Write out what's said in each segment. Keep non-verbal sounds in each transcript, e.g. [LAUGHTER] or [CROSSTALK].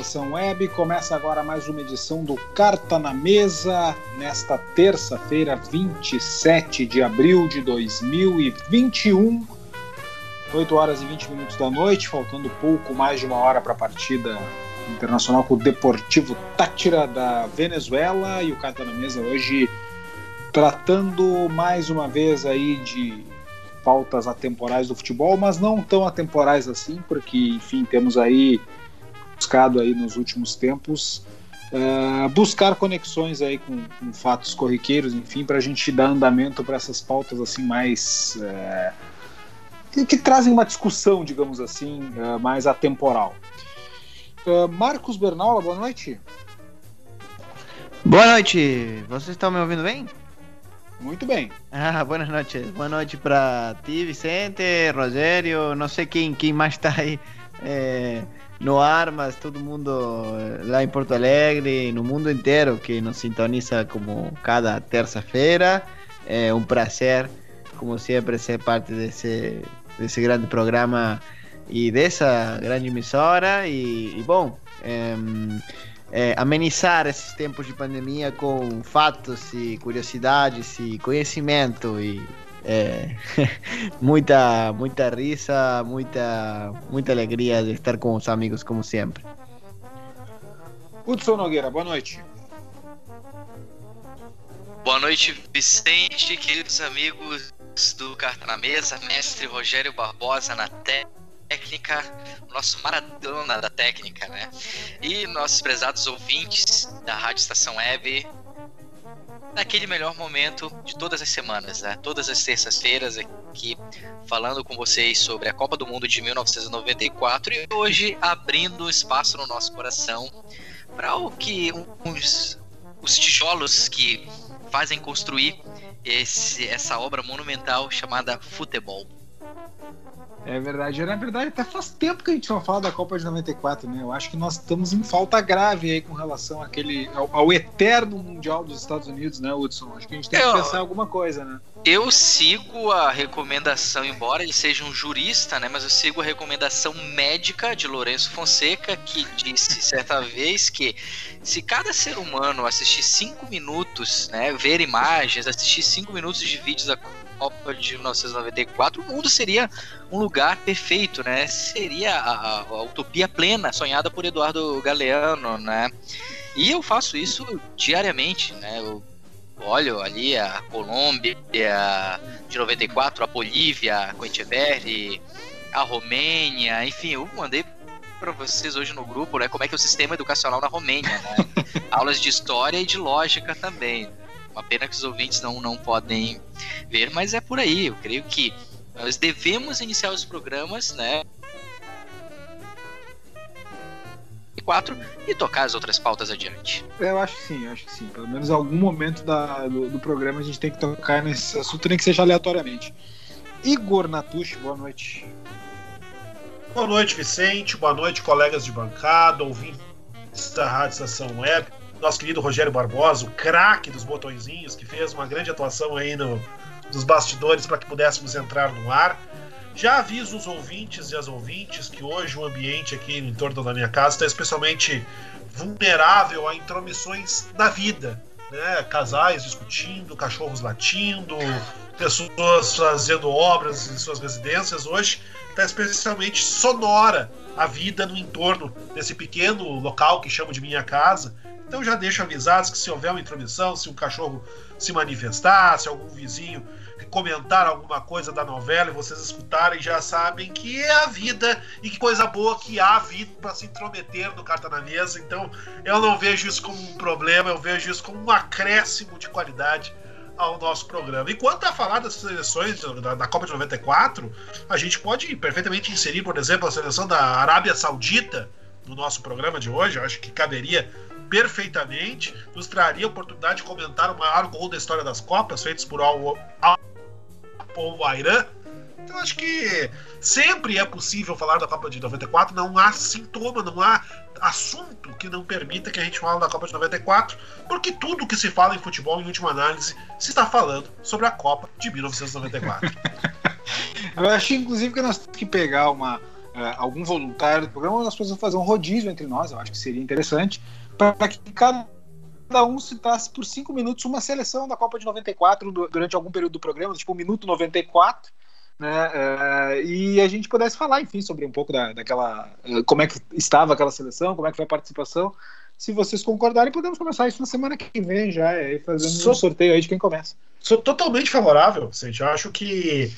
Estação Web. Começa agora mais uma edição do Carta na Mesa, nesta terça-feira, 27 de abril de 2021. 8 horas e 20 minutos da noite, faltando pouco mais de uma hora para a partida internacional com o Deportivo Tátira da Venezuela. E o Carta na Mesa hoje tratando mais uma vez aí de pautas atemporais do futebol, mas não tão atemporais assim, porque, enfim, temos aí buscado aí nos últimos tempos uh, buscar conexões aí com, com, fatos corriqueiros, enfim, para a gente dar andamento para essas pautas assim mais uh, que, que, trazem uma discussão, digamos assim, uh, mais atemporal. Marcos Bernaula, boa noite. Boa noite. Vocês estão me ouvindo bem? Muito bem. Ah, boa noite. Boa noite para ti, Vicente, Rogério, não sei quem, quem mais está aí. É no Armas, todo mundo eh, lá em Porto Alegre, no mundo inteiro que nos sintoniza como cada terça-feira. É um prazer, como sempre, ser parte desse, desse grande programa e dessa grande emissora. E, e bom, é, é, amenizar esses tempos de pandemia com fatos e curiosidades e conhecimento e é, [LAUGHS] muita, muita risa, muita, muita alegria de estar com os amigos, como sempre. Hudson Nogueira, boa noite. Boa noite, Vicente, queridos amigos do Carta na Mesa, mestre Rogério Barbosa na técnica, nosso maratona da técnica, né? E nossos prezados ouvintes da Rádio Estação Web, naquele melhor momento de todas as semanas, né? Todas as terças-feiras aqui falando com vocês sobre a Copa do Mundo de 1994 e hoje abrindo espaço no nosso coração para o que uns os tijolos que fazem construir esse, essa obra monumental chamada futebol. É verdade. Na verdade, até faz tempo que a gente não fala da Copa de 94, né? Eu acho que nós estamos em falta grave aí com relação àquele, ao, ao eterno Mundial dos Estados Unidos, né, Hudson? Acho que a gente tem eu, que pensar alguma coisa, né? Eu sigo a recomendação, embora ele seja um jurista, né? Mas eu sigo a recomendação médica de Lourenço Fonseca, que disse certa [LAUGHS] vez que se cada ser humano assistir cinco minutos, né? Ver imagens, assistir cinco minutos de vídeos da Copa de 1994, o mundo seria um lugar perfeito, né? Seria a, a, utopia plena sonhada por Eduardo Galeano, né? E eu faço isso diariamente, né? Eu olho ali a Colômbia de 94, a Bolívia com Echeverri, a Romênia, enfim, eu mandei para vocês hoje no grupo, né, como é que é o sistema educacional na Romênia, né? [LAUGHS] Aulas de história e de lógica também. Uma pena que os ouvintes não, não podem ver, mas é por aí. Eu creio que nós devemos iniciar os programas, né? quatro e tocar as outras pautas adiante. Eu acho que sim, eu acho que sim. Pelo menos em algum momento da, do, do, programa a gente tem que tocar nesse assunto, nem que seja aleatoriamente. Igor Natush, boa noite. Boa noite, Vicente. Boa noite, colegas de bancada, ouvintes da Rádio Estação Web nosso querido Rogério Barbosa, o craque dos botõezinhos, que fez uma grande atuação aí no, nos bastidores para que pudéssemos entrar no ar. Já aviso os ouvintes e as ouvintes que hoje o ambiente aqui no entorno da minha casa está especialmente vulnerável a intromissões na vida. Né? Casais discutindo, cachorros latindo, pessoas fazendo obras em suas residências. Hoje está especialmente sonora a vida no entorno desse pequeno local que chamo de minha casa então já deixo avisados que se houver uma intromissão, se um cachorro se manifestar, se algum vizinho comentar alguma coisa da novela e vocês escutarem, já sabem que é a vida e que coisa boa que há vida para se intrometer no Carta na Mesa. Então eu não vejo isso como um problema, eu vejo isso como um acréscimo de qualidade ao nosso programa. E quanto a falar das seleções da, da, Copa de 94, a gente pode perfeitamente inserir, por exemplo, a seleção da Arábia Saudita no nosso programa de hoje. Eu acho que caberia perfeitamente, nos traria a oportunidade de comentar o maior gol da história das Copas, feitos por Al, Al Irã. Então acho que sempre é possível falar da Copa de 94, não há sintoma, não há assunto que não permita que a gente fale da Copa de 94, porque tudo que se fala em futebol, em última análise, se está falando sobre a Copa de 1994. [LAUGHS] Eu acho, inclusive, que nós temos que pegar uma, uh, algum voluntário do programa, nós precisamos fazer um rodízio entre nós, eu acho que seria interessante, para que cada um citasse por cinco minutos uma seleção da Copa de 94 durante algum período do programa, tipo o minuto 94, né? Uh, e a gente pudesse falar, enfim, sobre um pouco da, daquela. Uh, como é que estava aquela seleção, como é que foi a participação. Se vocês concordarem, podemos começar isso na semana que vem já, aí fazendo Sou... um sorteio aí de quem começa. Sou totalmente favorável, Vicente. Eu acho que,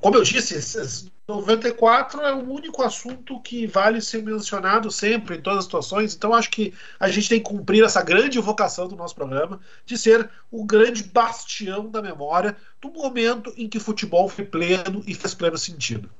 como eu disse, 94 é o único assunto que vale ser mencionado sempre, em todas as situações. Então, acho que a gente tem que cumprir essa grande vocação do nosso programa de ser o grande bastião da memória do momento em que futebol foi pleno e fez pleno sentido.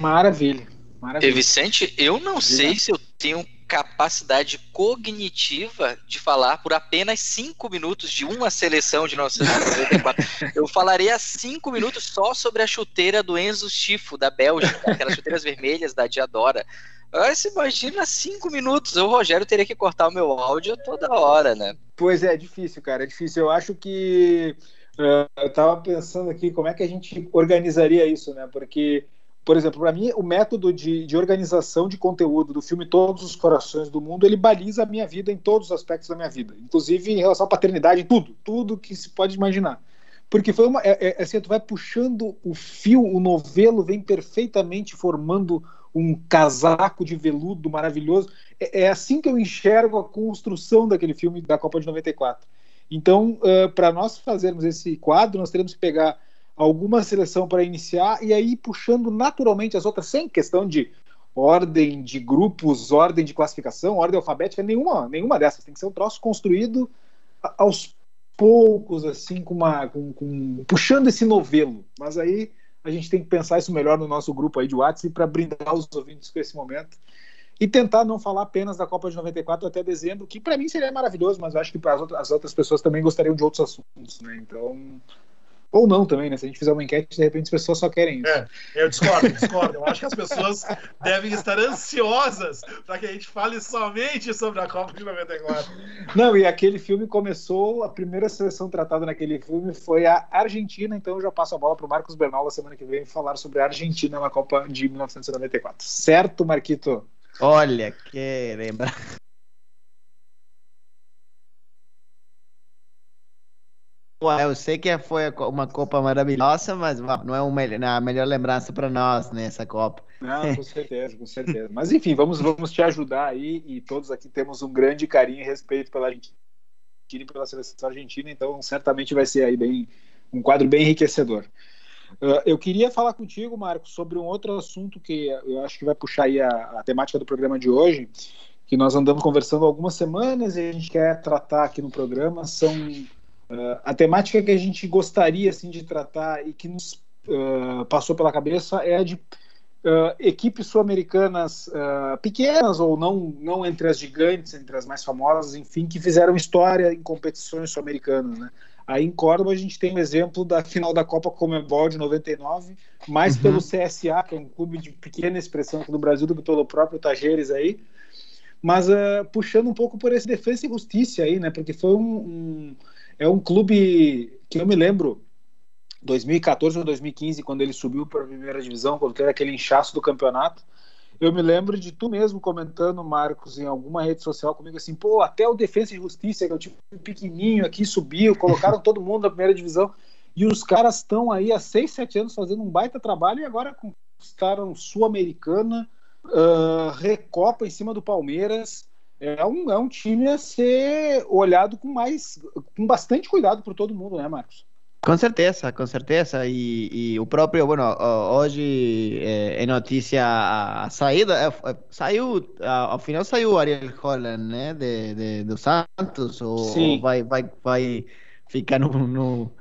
Maravilha. Maravilha. E Vicente, eu não sei se eu tenho capacidade cognitiva de falar por apenas cinco minutos de uma seleção de 1994. [LAUGHS] Eu falaria cinco minutos só sobre a chuteira do Enzo Schifo, da Bélgica, aquelas chuteiras [LAUGHS] vermelhas da Diadora. Agora você imagina cinco minutos, o Rogério teria que cortar o meu áudio toda hora, né? Pois é, é difícil, cara, é difícil. Eu acho que uh, eu tava pensando aqui como é que a gente organizaria isso, né? Porque por exemplo, para mim, o método de, de, organização de conteúdo do filme Todos os Corações do Mundo, ele baliza a minha vida em todos os aspectos da minha vida, inclusive em relação à paternidade, tudo, tudo que se pode imaginar. Porque foi uma. É, é, assim, tu vai puxando o fio, o novelo vem perfeitamente formando um casaco de veludo maravilhoso. É, é assim que eu enxergo a construção daquele filme da Copa de 94. Então, uh, para nós fazermos esse quadro, nós teremos que pegar alguma seleção para iniciar e aí puxando naturalmente as outras, sem questão de ordem de grupos, ordem de classificação, ordem alfabética, nenhuma, nenhuma dessas. Tem que ser um troço construído aos poucos, assim, com uma. Com, com, puxando esse novelo. Mas aí a gente tem que pensar isso melhor no nosso grupo aí de WhatsApp para brindar os ouvintes com esse momento. E tentar não falar apenas da Copa de 94 até dezembro, que para mim seria maravilhoso, mas eu acho que para as outras, pessoas também gostariam de outros assuntos, né? Então, ou não também, né? Se a gente fizer uma enquete, de repente as pessoas só querem isso. É, eu discordo, discordo. Eu acho que as pessoas devem estar ansiosas para que a gente fale somente sobre a Copa de 94. Não, e aquele filme começou, a primeira seleção tratada naquele filme foi a Argentina, então eu já passo a bola para o Marcos Bernal na semana que vem falar sobre a Argentina na Copa de 1994. Certo, Marquito? Olha, que lembra. Eu sei que foi uma Copa maravilhosa, mas não é uma, a melhor lembrança para nós nessa né, Copa. Não, com certeza, com certeza. Mas enfim, vamos, vamos te ajudar aí e todos aqui temos um grande carinho e respeito pela Argentina e pela seleção argentina, então certamente vai ser aí bem um quadro bem enriquecedor. Uh, eu queria falar contigo, Marcos, sobre um outro assunto que eu acho que vai puxar aí a, a temática do programa de hoje, que nós andamos conversando há algumas semanas e a gente quer tratar aqui no programa, são Uh, a temática que a gente gostaria assim de tratar e que nos uh, passou pela cabeça é a de uh, equipes sul-americanas pequenas ou não, não entre as gigantes, entre as mais famosas, enfim, que fizeram história em competições sul-americanas, né? Aí em Córdoba a gente tem o um exemplo da final da Copa Comebol de 99, mais uhum. pelo CSA, que é um clube de pequena expressão aqui no Brasil, do que pelo próprio Tajeres aí, mas puxando um pouco por esse defesa e justiça aí, né? Porque foi um, um é um clube que eu me lembro, 2014 ou 2015, quando ele subiu para a primeira divisão, quando teve aquele inchaço do campeonato. Eu me lembro de tu mesmo comentando, Marcos, em alguma rede social comigo assim, pô, até o Defesa e Justiça, que é o time pequenininho aqui, subiu, colocaram todo mundo na primeira divisão. E os caras estão aí há 6, 7 anos fazendo um baita trabalho e agora conquistaram Sul-Americana, uh, Recopa em cima do Palmeiras é um, é um time a ser olhado com mais com bastante cuidado por todo mundo, né, Marcos? Com certeza, com certeza. E, e o próprio, bueno, hoje é, é notícia a, saída, é, saiu, ao final saiu o Ariel Holland, né, de, de, do Santos, ou, ou, vai, vai, vai ficar no, no,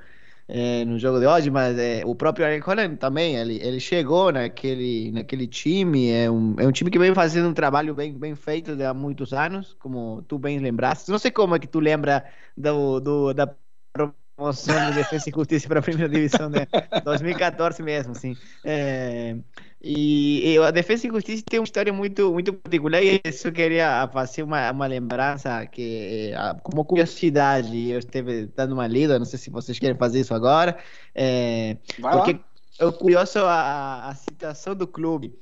é, no jogo de hoje, mas é, o próprio Ariel Holland também, ele, ele chegou naquele, naquele time, é um, é um time que vem fazendo um trabalho bem, bem feito há muitos anos, como tu bem lembraste. Não sei como é que tu lembra do, do da promoção de Defesa e Justiça para a primeira divisão [LAUGHS] de 2014 mesmo, assim. É, e, e, a Defesa e Justiça tem uma história muito, muito particular e isso eu queria fazer uma, uma lembrança que, eh, como curiosidade, eu esteve dando uma lida, não sei se vocês querem fazer isso agora, é, porque é curioso a, a situação do clube.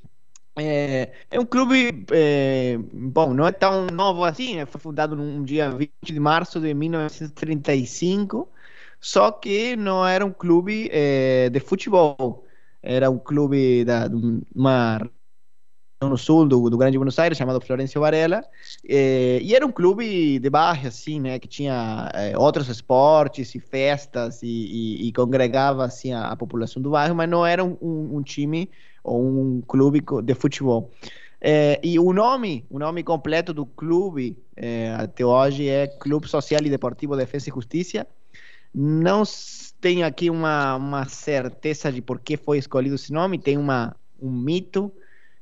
É, é, um clube, é, bom, não é tão novo assim, né? foi fundado no dia 20 de março de 1935, só que não era um clube é, de futebol era um clube da uma no sul do, do Grande Buenos Aires chamado Florencio Varela eh, e era um clube de bairro assim né que tinha eh, outros esportes e festas e, e, e congregava assim a, a, população do bairro mas não era um, um, um time ou um clube de futebol. Eh, e o nome o nome completo do clube até hoje é Clube Social e Deportivo Defesa e Justiça não tenho aqui uma, uma certeza de por que foi escolhido esse nome, tem uma, um mito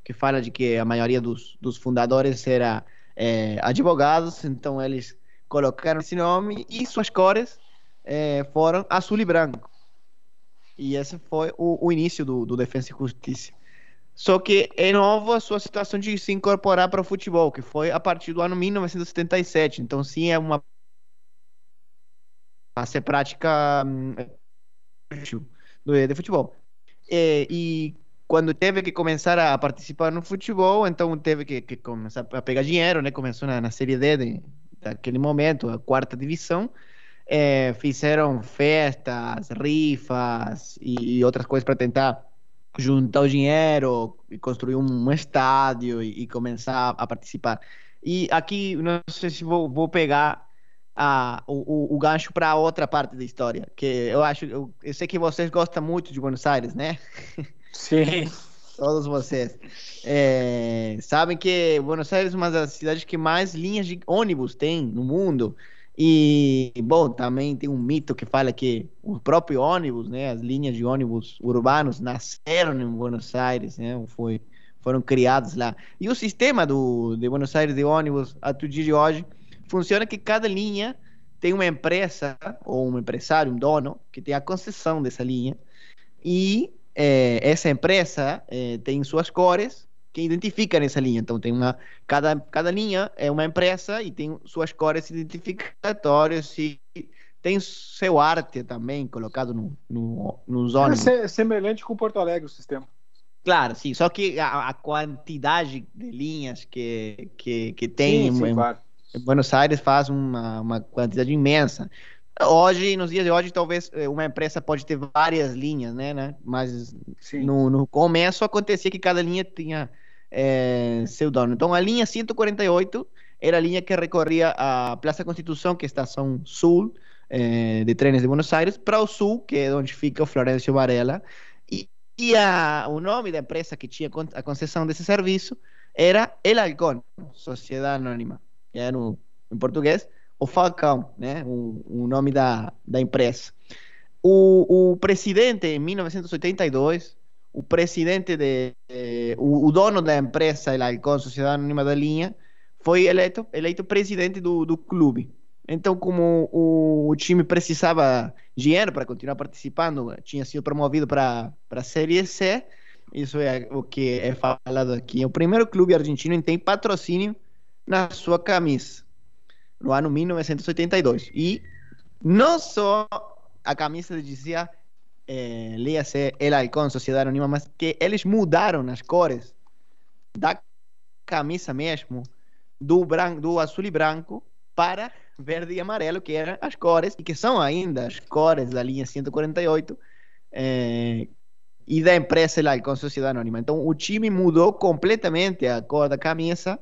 que fala de que a maioria dos, dos fundadores era é, advogados, então eles colocaram esse nome e suas cores é, foram azul e branco. E esse foi o, o início do, do Defensa e Justiça. Só que é novo a sua situação de se incorporar para o futebol, que foi a partir do ano 1977. Então, sim, é uma a ser prática hum, de futebol. E, e, quando teve que começar a participar no futebol, então teve que, que começar a pegar dinheiro, né? Começou na, na Série D de, daquele momento, a quarta divisão. É, fizeram festas, rifas e, e outras coisas para tentar juntar o dinheiro e construir um estádio e, e, começar a participar. E aqui, não sei se vou, vou pegar a, o, o, gancho para outra parte da história. Que eu acho, eu, eu, sei que vocês gostam muito de Buenos Aires, né? [LAUGHS] Sim. Todos vocês. É, sabem que Buenos Aires é uma das cidades que mais linhas de ônibus tem no mundo. E, bom, também tem um mito que fala que o próprio ônibus, né, as linhas de ônibus urbanos nasceram em Buenos Aires, né, foi, foram criados lá. E o sistema do, de Buenos Aires de ônibus, o dia de hoje, funciona que cada linha tem uma empresa ou um empresário, um dono, que tem a concessão dessa linha e é, essa empresa é, tem suas cores que identificam essa linha. Então tem uma cada cada linha é uma empresa e tem suas cores identificatórias e tem seu arte também colocado no no, nos ônibus. É semelhante com Porto Alegre o sistema. Claro, sim. Só que a, a quantidade de linhas que que, que tem sim, sim, claro Buenos Aires faz uma, uma quantidade imensa. Hoje, nos dias de hoje, talvez eh, uma empresa pode ter várias linhas, né? né? Mas no, no, começo acontecia que cada linha tinha é, seu dono. Então, a linha 148 era a linha que recorria a Praça Constituição, que é a estação sul é, de trenes de Buenos Aires, para o sul, que é onde fica o Florencio Varela. E, e a, o nome da empresa que tinha a concessão desse serviço era El Halcón, Sociedade Anônima é no, em português, o Falcão, né? O, o nome da, da empresa. O, o presidente, em 1982, o presidente de. Eh, o, o, dono da empresa, el Sociedade Anônima da Linha, foi eleito, eleito presidente do, do clube. Então, como o, o time precisava dinheiro para continuar participando, tinha sido promovido para a Série C. Isso é o que é falado aqui. O primeiro clube argentino tem patrocínio na sua camisa, no ano 1982. E não só a camisa dizia, é, leia-se El Sociedade Anônima, mas que eles mudaram as cores da camisa mesmo, do, branco, do azul e branco, para verde e amarelo, que eram as cores, e que são ainda as cores da linha 148, é, e da empresa El Halcón Sociedade Anônima. Então o time mudou completamente a cor da camisa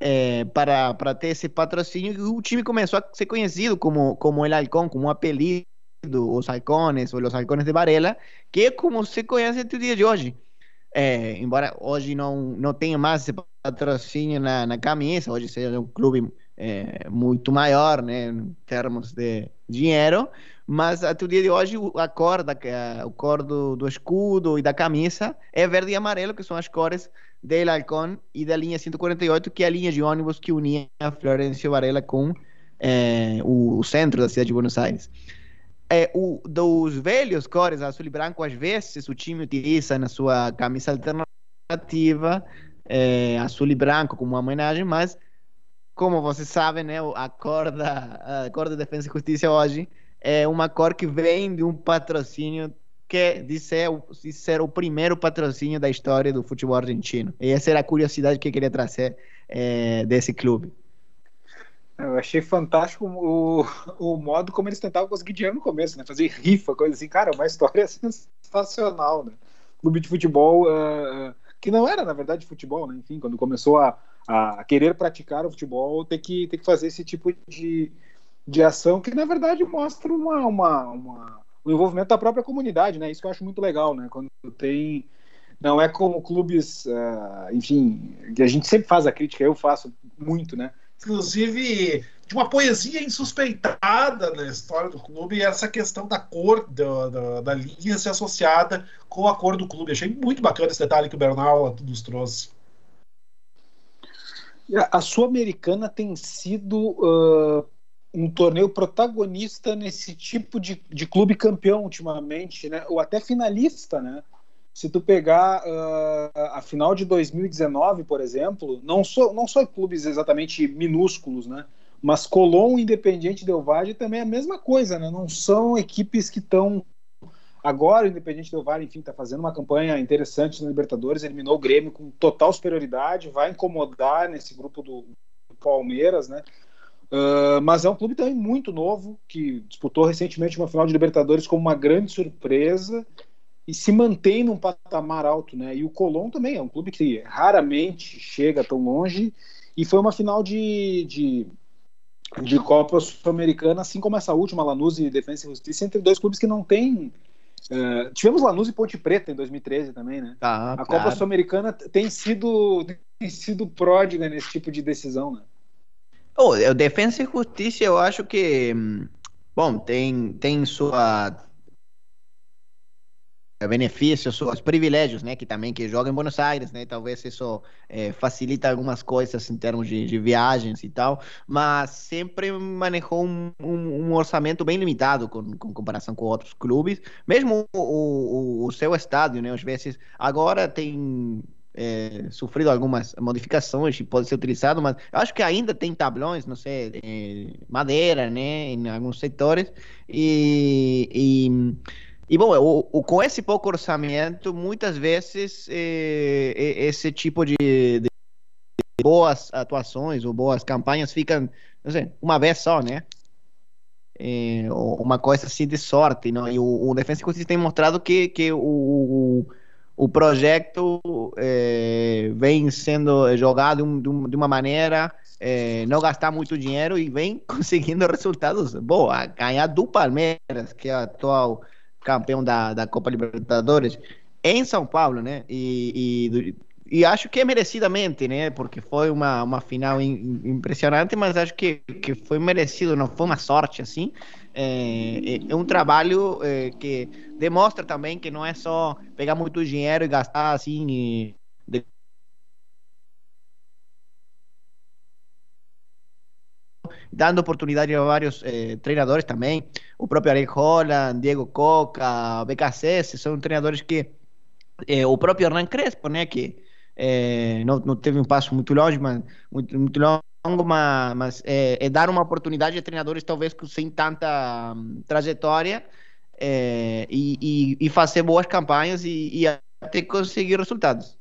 é, para, para ter esse patrocínio e o time começou a ser conhecido como, como El Halcón, como um apelido, os Halcones ou os Halcones de Varela, que é como se conhece até o dia de hoje. É, embora hoje não, não tenha mais esse patrocínio na, na camisa, hoje seja um clube é, muito maior, né, em termos de, dinheiro, mas até o dia de hoje a cor, da, a cor do, do escudo e da camisa é verde e amarelo, que são as cores del Halcón e da linha 148, que é a linha de ônibus que unia Florencio Varela com é, o, centro da cidade de Buenos Aires. É, o, dos velhos cores azul e branco, às vezes o time utiliza na sua camisa alternativa é, azul e branco como homenagem, mas como vocês sabem, né, a cor da, a cor da Defesa e Justiça hoje é uma cor que vem de um patrocínio que de ser, de ser o primeiro patrocínio da história do futebol argentino. E essa era a curiosidade que eu queria trazer é, desse clube. Eu achei fantástico o, o modo como eles tentavam conseguir dinheiro no começo, né? Fazer rifa, coisa assim. Cara, uma história [LAUGHS] sensacional, né? Clube de futebol uh, que não era, na verdade, futebol, né? Enfim, quando começou a, a querer praticar o futebol, ter que, ter que fazer esse tipo de, de ação que, na verdade, mostra uma, uma, uma, o envolvimento da própria comunidade, né? Isso que eu acho muito legal, né? Quando tem não é como clubes, uh, enfim, que a gente sempre faz a crítica, eu faço muito, né? inclusive de uma poesia insuspeitada na história do clube, essa questão da cor da, da, da, linha ser associada com a cor do clube. Achei muito bacana esse detalhe que o Bernal nos trouxe. A Sul-Americana tem sido uh, um torneio protagonista nesse tipo de, de clube campeão ultimamente, né? ou até finalista, né? Se tu pegar uh, a final de 2019, por exemplo, não são não só clubes exatamente minúsculos, né? Mas Colón Independiente Del Valle também é a mesma coisa, né? Não são equipes que estão agora o Independiente Del Valle, enfim, está fazendo uma campanha interessante na Libertadores, eliminou o Grêmio com total superioridade, vai incomodar nesse grupo do, Palmeiras, né? Uh, mas é um clube também muito novo que disputou recentemente uma final de Libertadores como uma grande surpresa e se mantém num patamar alto, né? E o Colón também é um clube que raramente chega tão longe e foi uma final de, de, de Copa Sul-Americana, assim como essa última, Lanús e Defensa e Justiça, entre dois clubes que não têm Uh, tivemos Lanús e Ponte Preta em 2013 também, né? Ah, a Copa Sul-Americana tem sido, tem sido pródiga nesse tipo de decisão, né? Oh, o Defensa e Justiça, eu acho que, bom, tem, tem sua benefícios, os privilégios, né, que também que joga em Buenos Aires, né, talvez isso é, facilita algumas coisas em termos de, de, viagens e tal, mas sempre manejou um, um, um orçamento bem limitado com, com, comparação com outros clubes, mesmo o, o, o seu estádio, né, às vezes agora tem é, sofrido algumas modificações pode ser utilizado, mas acho que ainda tem tablões, não sei, é, madeira, né, em alguns setores e, e e bom, o, o, com esse pouco orçamento, muitas vezes eh, esse tipo de, de, boas atuações ou boas campanhas ficam, não sei, uma vez só, né? Eh, uma coisa assim de sorte, não? E o, o Defensa e Justiça tem mostrado que, que o, o, o projeto eh, vem sendo jogado de, um, uma maneira não gastar muito dinheiro e vem [LAUGHS] conseguindo resultados bons. Ganhar do Palmeiras, que é a atual campeão da, da Copa Libertadores, em São Paulo, né? E, e, e, acho que é merecidamente, né? Porque foi uma, uma final in, impressionante, mas acho que, que foi merecido, não foi uma sorte assim. É, é, é um trabalho é, que demonstra também que não é só pegar muito dinheiro e gastar assim. E, de dando oportunidade a vários eh, treinadores também. O próprio Ariel Holland, Diego Coca, BKC, são treinadores que. Eh, o próprio Hernan Crespo, né? Que eh, não, não teve um passo muito longe, mas muito, muito longo, mas, mas é, dar uma oportunidade a treinadores talvez sem tanta um, trajetória e, e, e, fazer boas campanhas e, e até conseguir resultados.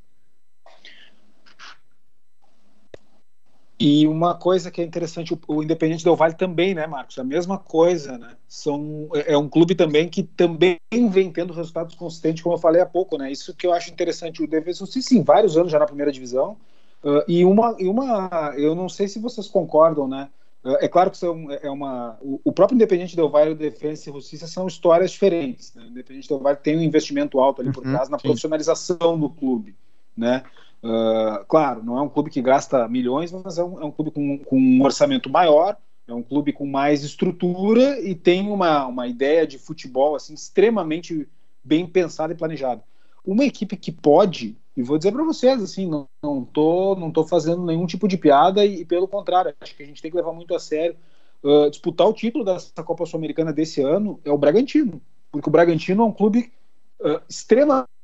E uma coisa que é interessante, o, o Independente Del Vale também, né, Marcos? A mesma coisa, né? São, é, é um clube também que também vem tendo resultados consistentes, como eu falei há pouco, né? Isso que eu acho interessante. O Defesa, sim, vários anos já na primeira divisão. Uh, e, uma, e uma, eu não sei se vocês concordam, né? Uh, é claro que são, é uma, o, o próprio Independente Del Vale e o Defesa e Justiça são histórias diferentes. Né? O Independente Del Vale tem um investimento alto ali por uhum, trás na sim. profissionalização do clube, né? Uh, claro, não é um clube que gasta milhões, mas é um, é um clube com, com, um orçamento maior, É um clube com mais estrutura e tem uma, uma ideia de futebol assim extremamente bem pensada e planejada. Uma equipe que pode, e vou dizer para vocês assim, não, não tô não tô fazendo nenhum tipo de piada e, e pelo contrário, acho que a gente tem que levar muito a sério uh, disputar o título dessa Copa Sul-Americana desse ano é o Bragantino, porque o Bragantino é um clube uh, extremamente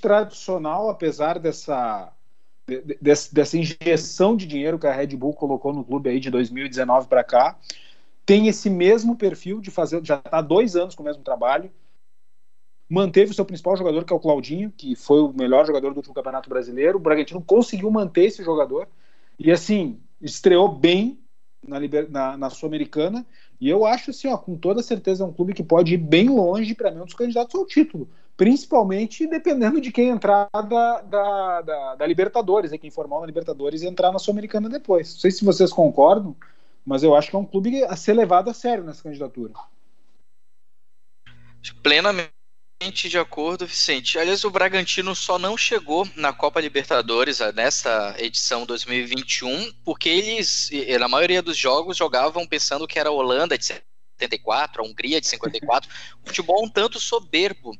tradicional, apesar dessa dessa injeção de dinheiro que a Red Bull colocou no clube aí de 2019 para cá, tem esse mesmo perfil de fazer, já está dois anos com o mesmo trabalho, manteve o seu principal jogador, que é o Claudinho, que foi o melhor jogador do último Campeonato Brasileiro, o Bragantino conseguiu manter esse jogador, e assim, estreou bem na, na, na Sul-Americana, e eu acho assim, ó, com toda certeza é um clube que pode ir bem longe, para mim, um dos candidatos ao título principalmente dependendo de quem entrar da, da, da, da Libertadores, né, quem formar na Libertadores e entrar na Sul-Americana depois. Não sei se vocês concordam, mas eu acho que é um clube a ser levado a sério nessa candidatura. Plenamente de acordo, Vicente. Aliás, o Bragantino só não chegou na Copa Libertadores nessa edição 2021 porque eles, na maioria dos jogos, jogavam pensando que era Holanda, etc 74, a Hungria de 54. um futebol um tanto soberbo,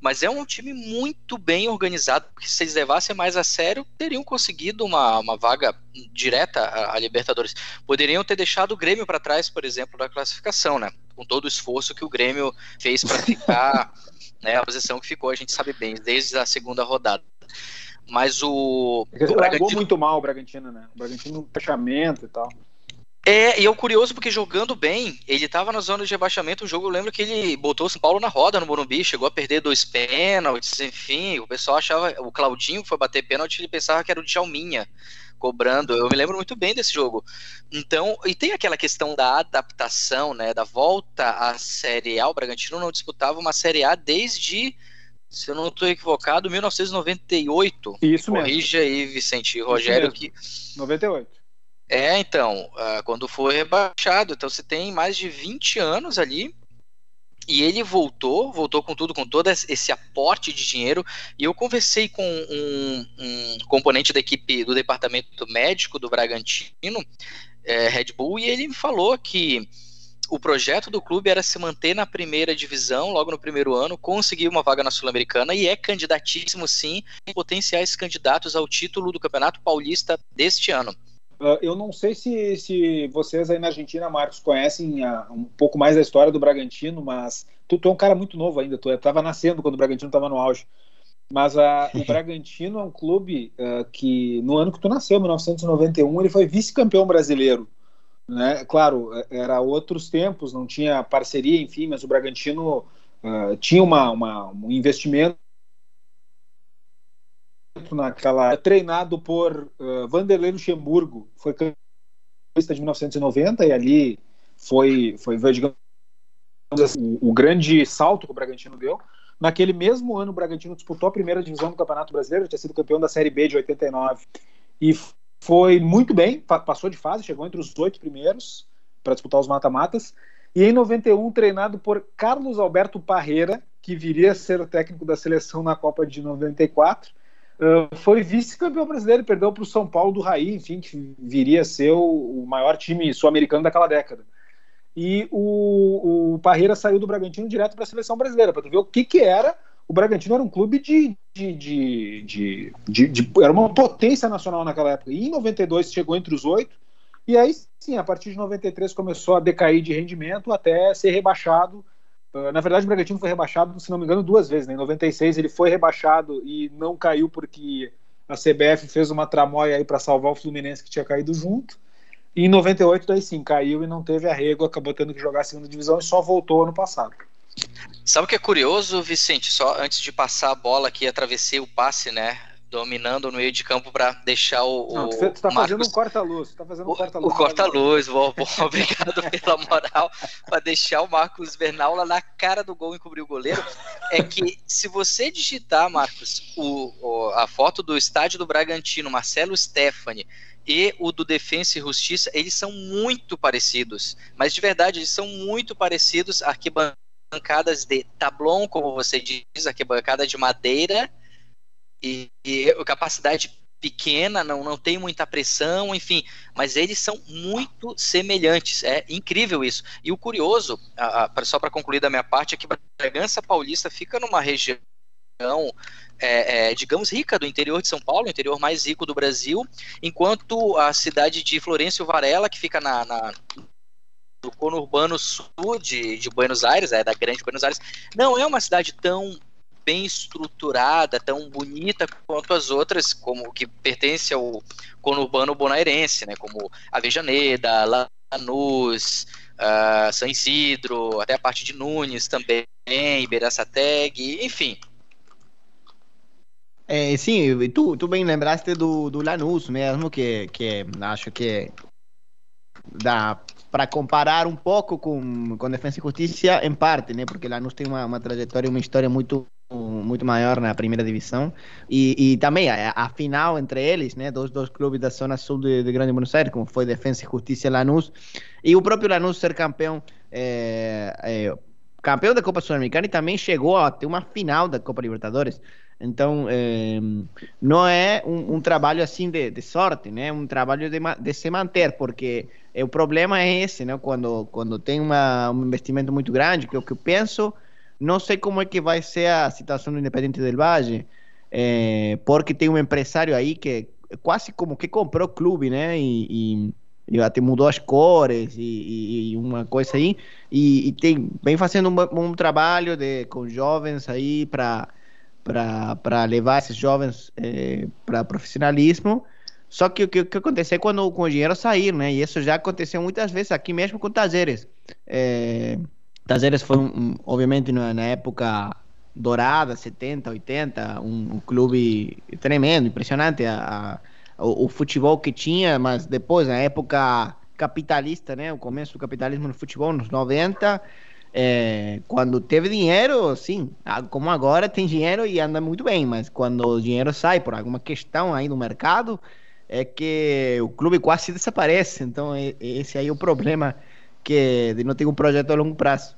mas é um time muito bem organizado, porque se eles levassem mais a sério, teriam conseguido uma, uma vaga direta à, Libertadores. Poderiam ter deixado o Grêmio para trás, por exemplo, da classificação, né? Com todo o esforço que o Grêmio fez para ficar [LAUGHS] né, a posição que ficou, a gente sabe bem, desde a segunda rodada. Mas o. o Bragantino... muito mal o Bragantino, né? O Bragantino fechamento e tal. É, e é curioso porque jogando bem, ele tava na zona de rebaixamento, o jogo, eu lembro que ele botou o São Paulo na roda no Morumbi, chegou a perder dois pênaltis, enfim, o pessoal achava, o Claudinho foi bater pênalti, ele pensava que era o Djalminha cobrando, eu me lembro muito bem desse jogo. Então, e tem aquela questão da adaptação, né, da volta à Série A, o Bragantino não disputava uma Série A desde se eu não estou equivocado, 1998. Isso mesmo. Corrija aí, Vicente e Rogério, que 98. É, então, uh, quando foi rebaixado. Então você tem mais de 20 anos ali. E ele voltou, voltou com tudo, com todo esse aporte de dinheiro. E eu conversei com um, um componente da equipe do departamento médico do Bragantino, é, Red Bull, e ele me falou que o projeto do clube era se manter na primeira divisão logo no primeiro ano, conseguir uma vaga na Sul-Americana e é candidatíssimo sim potenciais candidatos ao título do Campeonato Paulista deste ano. Uh, eu não sei se, se vocês aí na Argentina, Marcos, conhecem uh, um pouco mais da história do Bragantino, mas tu, tu é um cara muito novo ainda, tu estava nascendo quando o Bragantino estava no auge. Mas uh, o [LAUGHS] Bragantino é um clube que, no ano que tu nasceu, 1991, ele foi vice-campeão brasileiro. Né? Claro, era outros tempos, não tinha parceria, enfim, mas o Bragantino tinha uma, uma, um investimento naquela treinado por uh, Vanderlei Luxemburgo, foi campeão de 1990 e ali foi foi digamos assim, o, o grande salto que o Bragantino deu. Naquele mesmo ano, o Bragantino disputou a primeira divisão do Campeonato Brasileiro, tinha sido campeão da Série B de 89 e foi muito bem, passou de fase, chegou entre os oito primeiros para disputar os mata-matas. E em 91, treinado por Carlos Alberto Parreira, que viria a ser o técnico da seleção na Copa de 94, Uh, foi vice-campeão brasileiro, perdeu para o São Paulo do Raí, enfim, que viria a ser o, o maior time sul-americano daquela década. E o, o Parreira saiu do Bragantino direto para a seleção brasileira, para tu ver o que, que era. O Bragantino era um clube de, de, de, de, de Era uma potência nacional naquela época. E em 92 chegou entre os oito. E aí, sim, a partir de 93 começou a decair de rendimento até ser rebaixado ah, na verdade, o Bragantino foi rebaixado, se não me engano, duas vezes. Né? Em 96 ele foi rebaixado e não caiu porque a CBF fez uma tramóia aí para salvar o Fluminense que tinha caído junto. E em 98 daí sim, caiu e não teve arrego, acabou tendo que jogar a segunda divisão e só voltou ano passado. Sabe o que é curioso, Vicente? Só antes de passar a bola aqui, atravessei o passe, né? Dominando no meio de campo para deixar o. Não, você está fazendo um corta-luz. Tá fazendo um corta-luz. O, corta-luz, bom, bom, [LAUGHS] obrigado pela moral para deixar o Marcos Bernal lá na cara do gol e cobrir o goleiro. É que se você digitar, Marcos, o, o, a foto do estádio do Bragantino, Marcelo Stefani, e o do Defensa e Justiça, eles são muito parecidos. Mas de verdade, eles são muito parecidos. Arquibancadas de tablon, como você diz, arquibancada de madeira e, e capacidade pequena, não, não tem muita pressão, enfim, mas eles são muito semelhantes. É incrível isso. E o curioso, a, a, só para concluir da minha parte, é que Bragança Paulista fica numa região é, é, digamos, rica do interior de São Paulo, interior mais rico do Brasil, enquanto a cidade de Florencio Varela, que fica na, na do conurbano sul de, de Buenos Aires, é da grande Buenos Aires, não é uma cidade tão bem estruturada, tão bonita quanto as outras, como que pertence ao conurbano bonairense, né, como Avejaneda, Lanús, uh, San Isidro, até a parte de Nunes também, Iberaçateg, enfim. É, sim, tu, tu bem lembraste do, do Lanús mesmo, que, que acho que dá para comparar um pouco com, com Defesa e Justiça, em parte, né? Porque Lanús tem uma, uma trajetória, uma história muito muito maior na primeira divisão e, e também a, a, final entre eles, né, dos dois clubes da zona sul de, de Grande Buenos Aires, como foi Defesa e Justiça Lanús, e o próprio Lanús ser campeão é, é, campeão da Copa Sul-Americana e também chegou a ter uma final da Copa Libertadores. Então, é, não é um, um, trabalho assim de, de sorte, né? Um trabalho de, de se manter, porque o problema é esse, né? Quando, quando tem uma, um investimento muito grande, que é o que eu penso, não sei como é que vai ser a situação do Independente del Valle, é, porque tem um empresário aí que quase como que comprou o clube, né? E, e, e até mudou as cores e, e uma coisa aí, e, tem vem fazendo um, um trabalho de, com jovens aí para para levar esses jovens é, para profissionalismo só que o que, que acontece é quando, com o dinheiro sair, né? E isso já aconteceu muitas vezes aqui mesmo com Tajeres. É, Tajeres foi, um, obviamente, na, na, época dourada, 70, 80, um, um clube tremendo, impressionante. A, a, o, o, futebol que tinha, mas depois, na época capitalista, né? O começo do capitalismo no futebol, nos 90, é, quando teve dinheiro, sim, como agora tem dinheiro e anda muito bem, mas quando o dinheiro sai por alguma questão aí no mercado é que o clube quase desaparece. Então, esse aí é o problema que de não ter um projeto a longo prazo.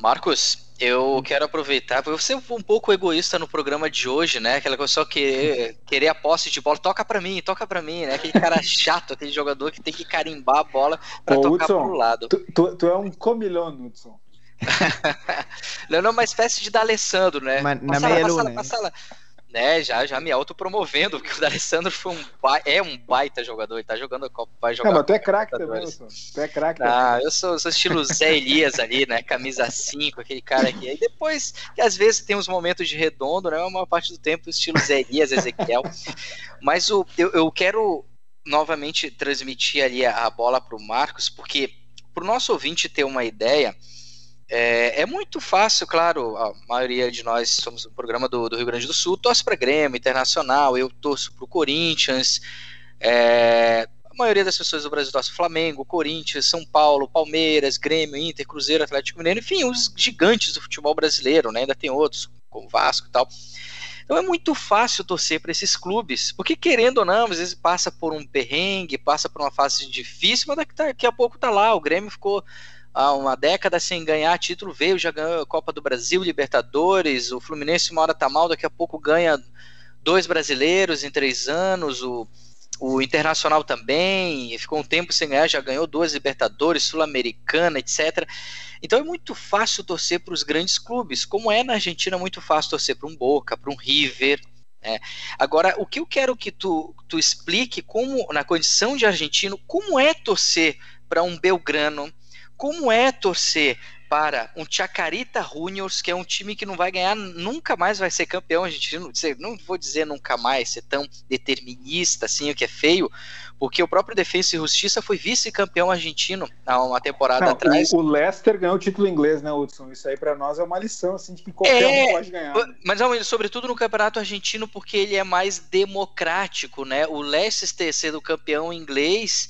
Marcos, eu quero aproveitar, porque você foi um pouco egoísta no programa de hoje, né? Aquela coisa só que querer a posse de bola, toca para mim, toca para mim, né? Aquele cara [LAUGHS] chato, aquele jogador que tem que carimbar a bola para tocar Hudson, pro lado. Tu, tu, tu, é um comilão, Hudson. [LAUGHS] não, não, uma espécie de D'Alessandro, né? Mas, na meia luna. Passa lá, né, já, já me autopromovendo, [LAUGHS] porque o D'Alessandro foi um é um baita jogador, ele tá jogando a Copa, vai jogar. Não, mas tu é craque também, tu é craque. Ah, eu sou, sou estilo Zé Elias ali, né, camisa 5, aquele cara aqui. Aí depois, que às vezes tem uns momentos de redondo, né, a maior parte do tempo estilo Zé Elias, Ezequiel. mas o, eu, eu quero novamente transmitir ali a, a bola pro Marcos, porque pro nosso ouvinte ter uma ideia, é, é, muito fácil, claro, a maioria de nós somos um programa do, do Rio Grande do Sul, torce para Grêmio, Internacional, eu torço para o Corinthians, é, a maioria das pessoas do Brasil torce Flamengo, Corinthians, São Paulo, Palmeiras, Grêmio, Inter, Cruzeiro, Atlético Mineiro, enfim, os gigantes do futebol brasileiro, né? ainda tem outros, como Vasco e tal. Então é muito fácil torcer para esses clubes, porque querendo ou não, às vezes passa por um perrengue, passa por uma fase difícil, mas daqui, a pouco tá lá, o Grêmio ficou há uma década sem ganhar título, veio, já ganhou a Copa do Brasil, Libertadores, o Fluminense uma hora tá mal, daqui a pouco ganha dois brasileiros em três anos, o, o Internacional também, ficou um tempo sem ganhar, já ganhou duas Libertadores, Sul-Americana, etc. Então é muito fácil torcer para os grandes clubes, como é na Argentina muito fácil torcer para um Boca, para um River, é. Agora, o que eu quero que tu, tu explique, como na condição de argentino, como é torcer para um Belgrano, como é torcer para um Chacarita Juniors, que é um time que não vai ganhar, nunca mais vai ser campeão argentino, não vou dizer nunca mais, ser tão determinista assim, o que é feio, porque o próprio Defensa e Justiça foi vice-campeão argentino há uma temporada não, atrás. O, o, Leicester ganhou o título inglês, né, Hudson? Isso aí para nós é uma lição, assim, de que qualquer é, um pode ganhar. Mas, não, sobretudo no campeonato argentino, porque ele é mais democrático, né? O Leicester sendo campeão inglês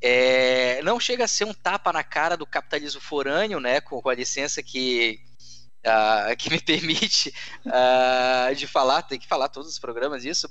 é, não chega a ser um tapa na cara do capitalismo forâneo, né, com, com a licença que, uh, que me [LAUGHS] permite uh, de falar, tem que falar todos os programas isso,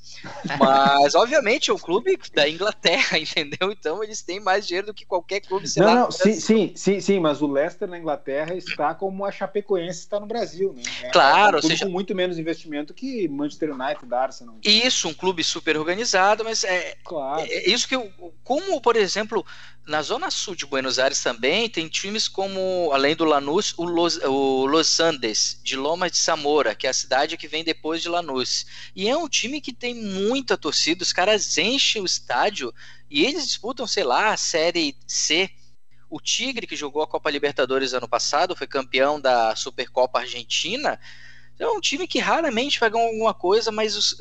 mas obviamente é um clube da Inglaterra, [LAUGHS] entendeu? Então eles têm mais dinheiro do que qualquer clube. Sei não, lá, não, sim, sim, sim, sim, mas o Leicester na Inglaterra está como a Chapecoense está no Brasil, né? É, claro, é um ou seja, com muito menos investimento que Manchester United, Arsenal. Isso, um clube super organizado, mas é, claro. é isso que eu, como por exemplo na zona sul de Buenos Aires também tem times como, além do Lanús, o Los, o Los Andes, de Lomas de Zamora, que é a cidade que vem depois de Lanús. E é um time que tem muita torcida, os caras enchem o estádio e eles disputam, sei lá, a Série C. O Tigre, que jogou a Copa Libertadores ano passado, foi campeão da Supercopa Argentina. É um time que raramente vai ganhar alguma coisa, mas os,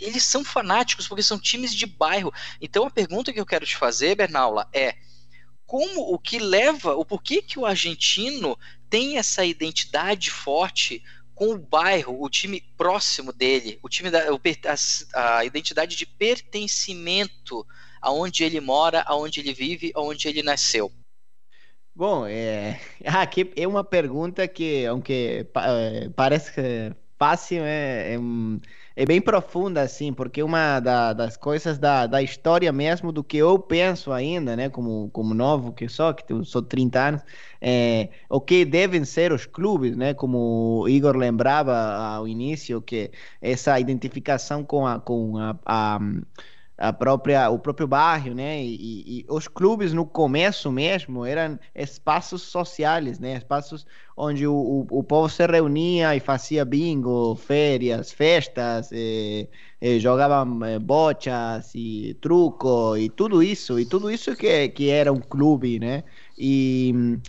eles são fanáticos porque são times de bairro. Então a pergunta que eu quero te fazer, Bernaula, é como o que leva, o porquê que o argentino tem essa identidade forte com o bairro, o time próximo dele, o time da a, a identidade de pertencimento aonde ele mora, aonde ele vive, aonde ele nasceu. Bom, é, [LAUGHS] aqui é uma pergunta que, aunque é, parece fácil, é, é é bem profunda, assim, porque uma da, das coisas da, da história mesmo, do que eu penso ainda, né, como, como novo que sou, que eu sou 30 anos, é, o que devem ser os clubes, né, como o Igor lembrava ao início, que essa identificação com a, com a, a a própria, o próprio bairro, né? E, e, os clubes no começo mesmo eram espaços sociais, né? Espaços onde o, o, o povo se reunia e fazia bingo, férias, festas, e, e jogava eh, bochas e truco e tudo isso, e tudo isso que, que era um clube, né? E hum,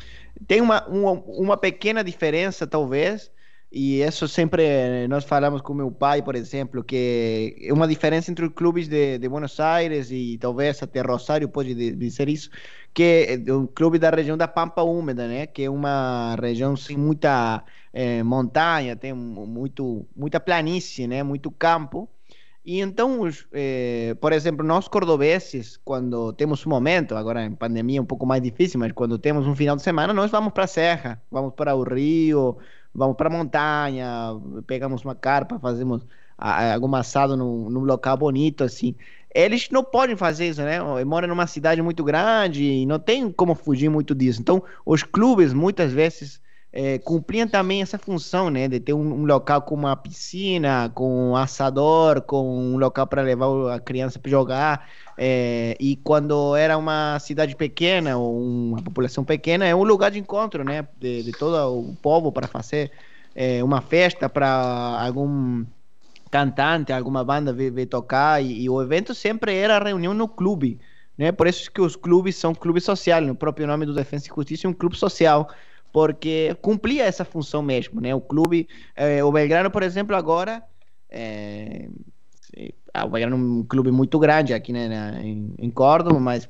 tem uma, uma, uma pequena diferença, talvez, e isso sempre nós falamos com meu pai, por exemplo, que é uma diferença entre os clubes de, de Buenos Aires e talvez até Rosário pode dizer isso, que é um clube da região da Pampa Úmida, né? Que é uma região sem muita é, montanha, tem muito muita planície, né? Muito campo. E então, é, por exemplo, nós cordobeses, quando temos um momento, agora em pandemia é um pouco mais difícil, mas quando temos um final de semana, nós vamos para a Serra, vamos para o Rio, vamos para montanha, pegamos uma carpa, fazemos algum assado num, num local bonito, assim. Eles não podem fazer isso, né? Moram numa cidade muito grande e não tem como fugir muito disso. Então, os clubes, muitas vezes, é, cumpriam também essa função, né? De ter um, um, local com uma piscina, com um assador, com um local para levar a criança para jogar. É, e quando era uma cidade pequena ou uma população pequena, é um lugar de encontro, né, de, de todo o povo para fazer é, uma festa para algum cantante, alguma banda vir, vir tocar e, e, o evento sempre era reunião no clube, né? Por isso que os clubes são clubes sociais, no próprio nome do Defensa e Justiça é um clube social, porque cumpria essa função mesmo, né? O clube, é, o Belgrano, por exemplo, agora é, ah, o Bahia era um clube muito grande aqui né, na, em, em Córdoba, mas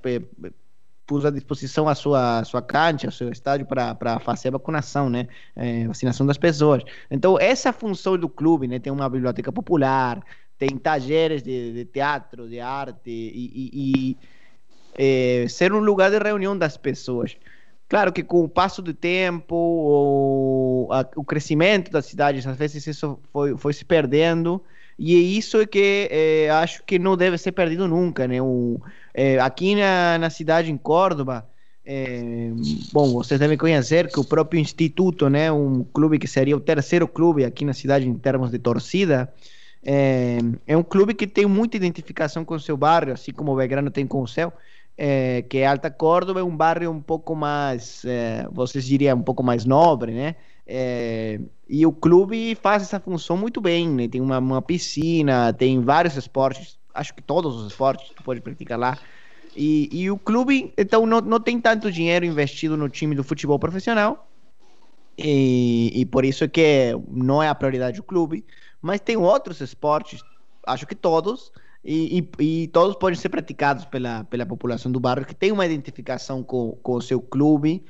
pus à disposição a sua, a sua cancha, o seu estádio para fazer a vacunação, né? É, vacinação das pessoas. Então, essa função do clube, né? Tem uma biblioteca popular, tem tageres de, de teatro, de arte e, e, e é, ser um lugar de reunião das pessoas. Claro que com o passo do tempo, o, a, o crescimento das cidades, às vezes isso foi, foi se perdendo, e isso é que é, acho que não deve ser perdido nunca, né? O, é, aqui na, na cidade, em Córdoba, é, bom, vocês devem conhecer que o próprio Instituto, né, um clube que seria o terceiro clube aqui na cidade em termos de torcida, é, é um clube que tem muita identificação com o seu bairro, assim como o Belgrano tem com o seu, é, que é Alta Córdoba é um bairro um pouco mais, é, vocês diriam, um pouco mais nobre, né? É, e o clube faz essa função muito bem, né? Tem uma, uma, piscina, tem vários esportes, acho que todos os esportes tu pode praticar lá. E, e o clube, então, não, não tem tanto dinheiro investido no time do futebol profissional. E, e por isso que não é a prioridade do clube. Mas tem outros esportes, acho que todos, e, e, e, todos podem ser praticados pela, pela população do bairro que tem uma identificação com, com o seu clube.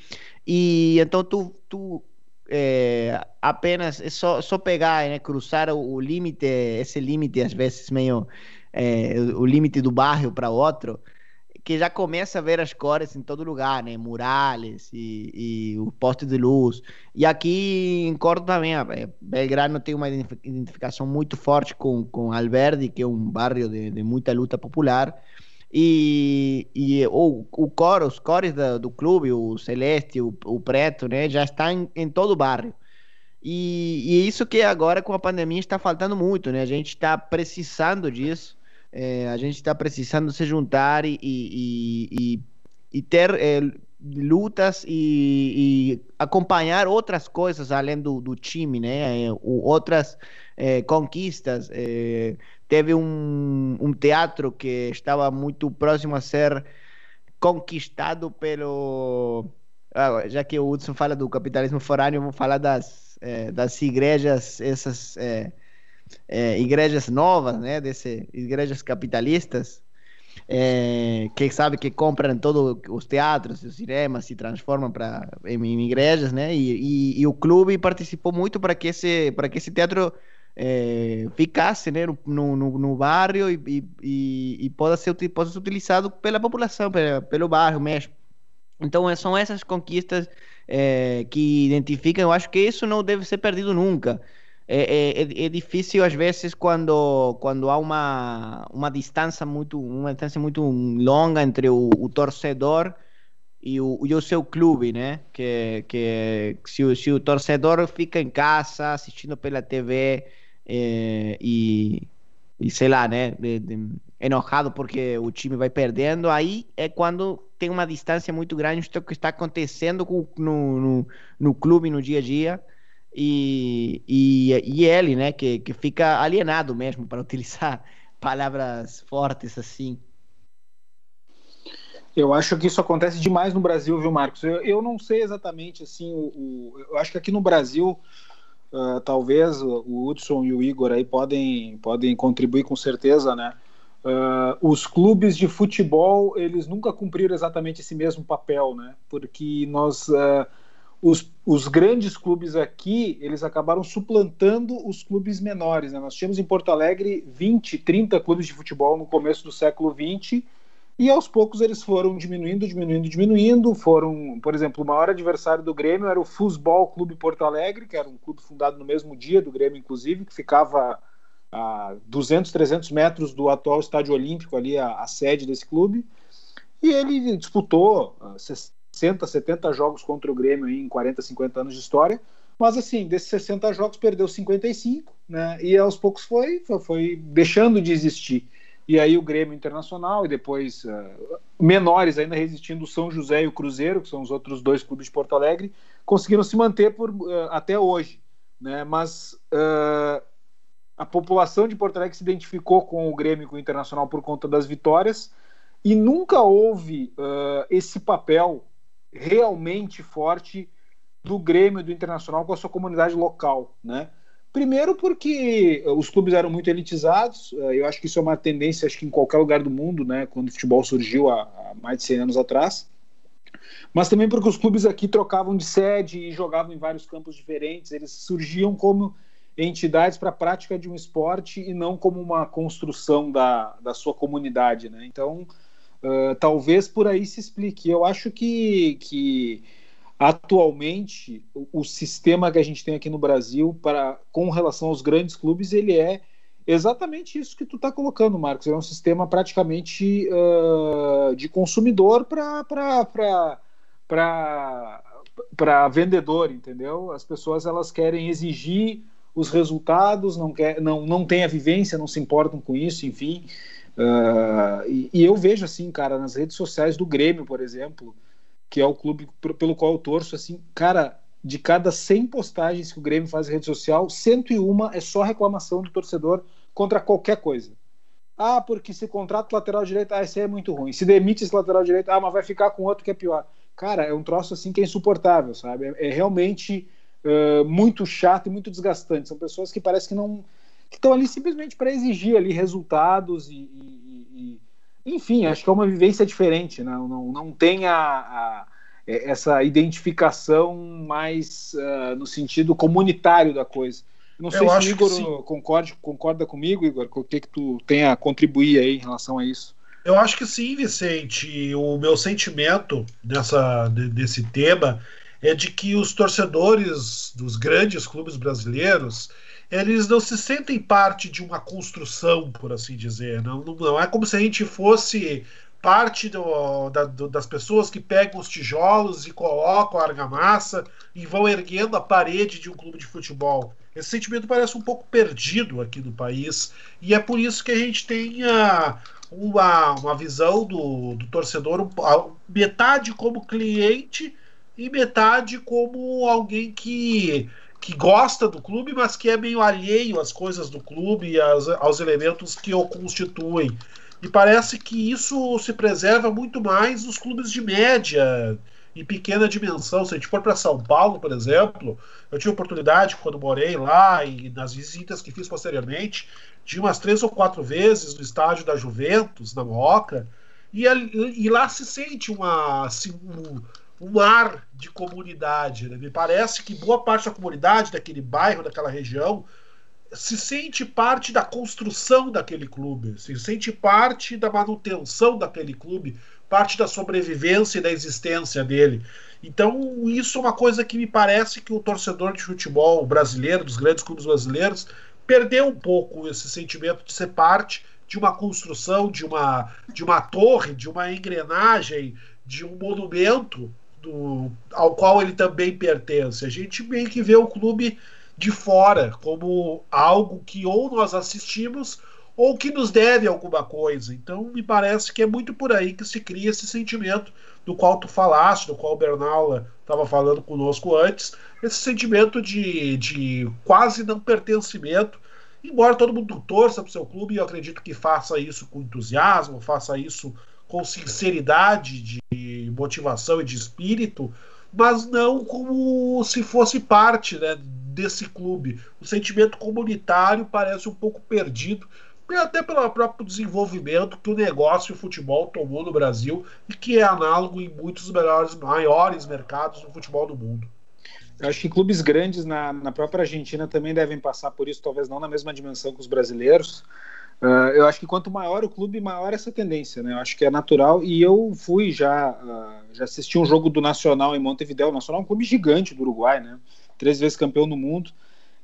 E então tu, tu é, apenas é só, só pegar, né, cruzar o, o limite, esse limite às vezes meio é, o limite do bairro para outro que já começa a ver as cores em todo lugar, né? Murales e, e o poste de luz. E aqui em Córdoba também, Belgrano tem uma identificação muito forte com, com Alberdi, que é um bairro de, de muita luta popular. E, e o, o coro, os cores do, do clube, o celeste, o, o preto, né? Já estão em, em todo o bairro. E, e isso que agora com a pandemia está faltando muito, né? A gente está precisando disso. É, a gente está precisando se juntar e, e, e, e ter é, lutas e, acompanhar outras coisas além do, do time, né? É, outras é, conquistas. É, teve um, um teatro que estava muito próximo a ser conquistado pelo. Ah, já que o Hudson fala do capitalismo forâneo, vou falar das, é, das igrejas, essas é, igrejas novas, né, desse, igrejas capitalistas, é, que sabe que compram todos os teatros, os cinemas, se transformam para em, em, igrejas, né, e, e, e, o clube participou muito para que esse para que esse teatro é, ficasse né, no, no, no bairro e, e, e, possa ser possa ser utilizado pela população, pela, pelo bairro mesmo. Então são essas conquistas é, que identificam. Eu acho que isso não deve ser perdido nunca é, é, é, difícil às vezes quando quando há uma uma distância muito uma distância muito longa entre o, o torcedor e o, e o seu clube, né? Que, que se, o, se o torcedor fica em casa assistindo pela TV é, e, e sei lá, né? De, de, enojado porque o time vai perdendo, aí é quando tem uma distância muito grande do que está acontecendo no, no, no clube no dia a dia e, e, e ele, né, que, que fica alienado mesmo, para [LAUGHS] utilizar palavras fortes assim. Eu acho que isso acontece demais no Brasil, viu, Marcos? Eu, eu não sei exatamente assim. O, o, eu acho que aqui no Brasil, uh, talvez o Hudson e o Igor aí podem, podem contribuir com certeza, né? Uh, os clubes de futebol eles nunca cumpriram exatamente esse mesmo papel, né? Porque nós uh, os, os grandes clubes aqui, eles acabaram suplantando os clubes menores. Né? Nós tínhamos em Porto Alegre 20, 30 clubes de futebol no começo do século XX, e aos poucos eles foram diminuindo, diminuindo, diminuindo. Foram, por exemplo, o maior adversário do Grêmio era o Futebol Clube Porto Alegre, que era um clube fundado no mesmo dia do Grêmio, inclusive, que ficava a 200, 300 metros do atual Estádio Olímpico, ali a, a sede desse clube. E ele disputou uh, 60, 70 jogos contra o Grêmio em 40, 50 anos de história. Mas assim, desses 60 jogos perdeu 55, né? E aos poucos foi, foi, deixando de existir. E aí o Grêmio Internacional e depois uh, menores ainda resistindo o São José e o Cruzeiro, que são os outros dois clubes de Porto Alegre, conseguiram se manter por uh, até hoje, né? Mas uh, a população de Porto Alegre se identificou com o Grêmio e com o Internacional por conta das vitórias e nunca houve esse papel realmente forte do Grêmio do Internacional com a sua comunidade local, né? Primeiro porque os clubes eram muito elitizados, eh, eu acho que isso é uma tendência acho que em qualquer lugar do mundo, né, quando o futebol surgiu há, há mais de 100 anos atrás. Mas também porque os clubes aqui trocavam de sede e jogavam em vários campos diferentes, eles surgiam como entidades para a prática de um esporte e não como uma construção da, da sua comunidade, né? Então, Uh, talvez por aí se explique. Eu acho que, que atualmente o, o, sistema que a gente tem aqui no Brasil para com relação aos grandes clubes ele é exatamente isso que tu está colocando, Marcos. É um sistema praticamente uh, de consumidor para para vendedor, entendeu? As pessoas elas querem exigir os resultados, não quer, não não tem a vivência, não se importam com isso, enfim. Uh, e, e, eu vejo assim, cara, nas redes sociais do Grêmio, por exemplo, que é o clube pelo qual eu torço, assim, cara, de cada 100 postagens que o Grêmio faz em rede social, 101 é só reclamação do torcedor contra qualquer coisa. Ah, porque se contrata lateral direito, ah, esse aí é muito ruim. Se demite esse lateral direito, ah, mas vai ficar com outro que é pior. Cara, é um troço assim que é insuportável, sabe? É, é realmente uh, muito chato e muito desgastante. São pessoas que parece que não que estão ali simplesmente para exigir ali resultados e, e, e, enfim, acho que é uma vivência diferente, né? não, não tem a, a é, essa identificação mais uh, no sentido comunitário da coisa. Não sei Eu se o Igor concorda, concorda comigo, Igor, o que, que tu tem a contribuir aí em relação a isso. Eu acho que sim, Vicente. O meu sentimento nessa, nesse tema é de que os torcedores dos grandes clubes brasileiros eles não se sentem parte de uma construção, por assim dizer. Não, não é como se a gente fosse parte do, da, do, das pessoas que pegam os tijolos e colocam a argamassa e vão erguendo a parede de um clube de futebol. Esse sentimento parece um pouco perdido aqui no país e é por isso que a gente tem a, uma, uma visão do, do torcedor metade como cliente e metade como alguém que que gosta do clube, mas que é meio alheio às coisas do clube e aos, aos elementos que o constituem. E parece que isso se preserva muito mais nos clubes de média e pequena dimensão. Se a gente for para São Paulo, por exemplo, eu tive oportunidade, quando morei lá e nas visitas que fiz posteriormente, de umas três ou quatro vezes no estádio da Juventus, na Moca, e, e lá se sente uma, assim, um, um ar de comunidade. Né? Me parece que boa parte da comunidade daquele bairro, daquela região, se sente parte da construção daquele clube, se sente parte da manutenção daquele clube, parte da sobrevivência e da existência dele. Então, isso é uma coisa que me parece que o torcedor de futebol brasileiro, dos grandes clubes brasileiros, perdeu um pouco esse sentimento de ser parte de uma construção, de uma, de uma torre, de uma engrenagem, de um monumento do, ao qual ele também pertence. A gente meio que vê o clube de fora como algo que ou nós assistimos ou que nos deve alguma coisa. Então me parece que é muito por aí que se cria esse sentimento do qual tu falaste, do qual o estava falando conosco antes, esse sentimento de, de quase não pertencimento, embora todo mundo torça para o seu clube, eu acredito que faça isso com entusiasmo, faça isso com sinceridade de motivação e de espírito, mas não como se fosse parte né, desse clube. O sentimento comunitário parece um pouco perdido, até pelo próprio desenvolvimento que o negócio de futebol tomou no Brasil e que é análogo em muitos melhores, maiores mercados do futebol do mundo. Eu acho que clubes grandes na, na própria Argentina também devem passar por isso, talvez não na mesma dimensão que os brasileiros, Uh, eu acho que quanto maior o clube, maior essa tendência, né? Eu acho que é natural. E eu fui já, uh, já assisti um jogo do Nacional em Montevideo. O Nacional é um clube gigante do Uruguai, né? Três vezes campeão no mundo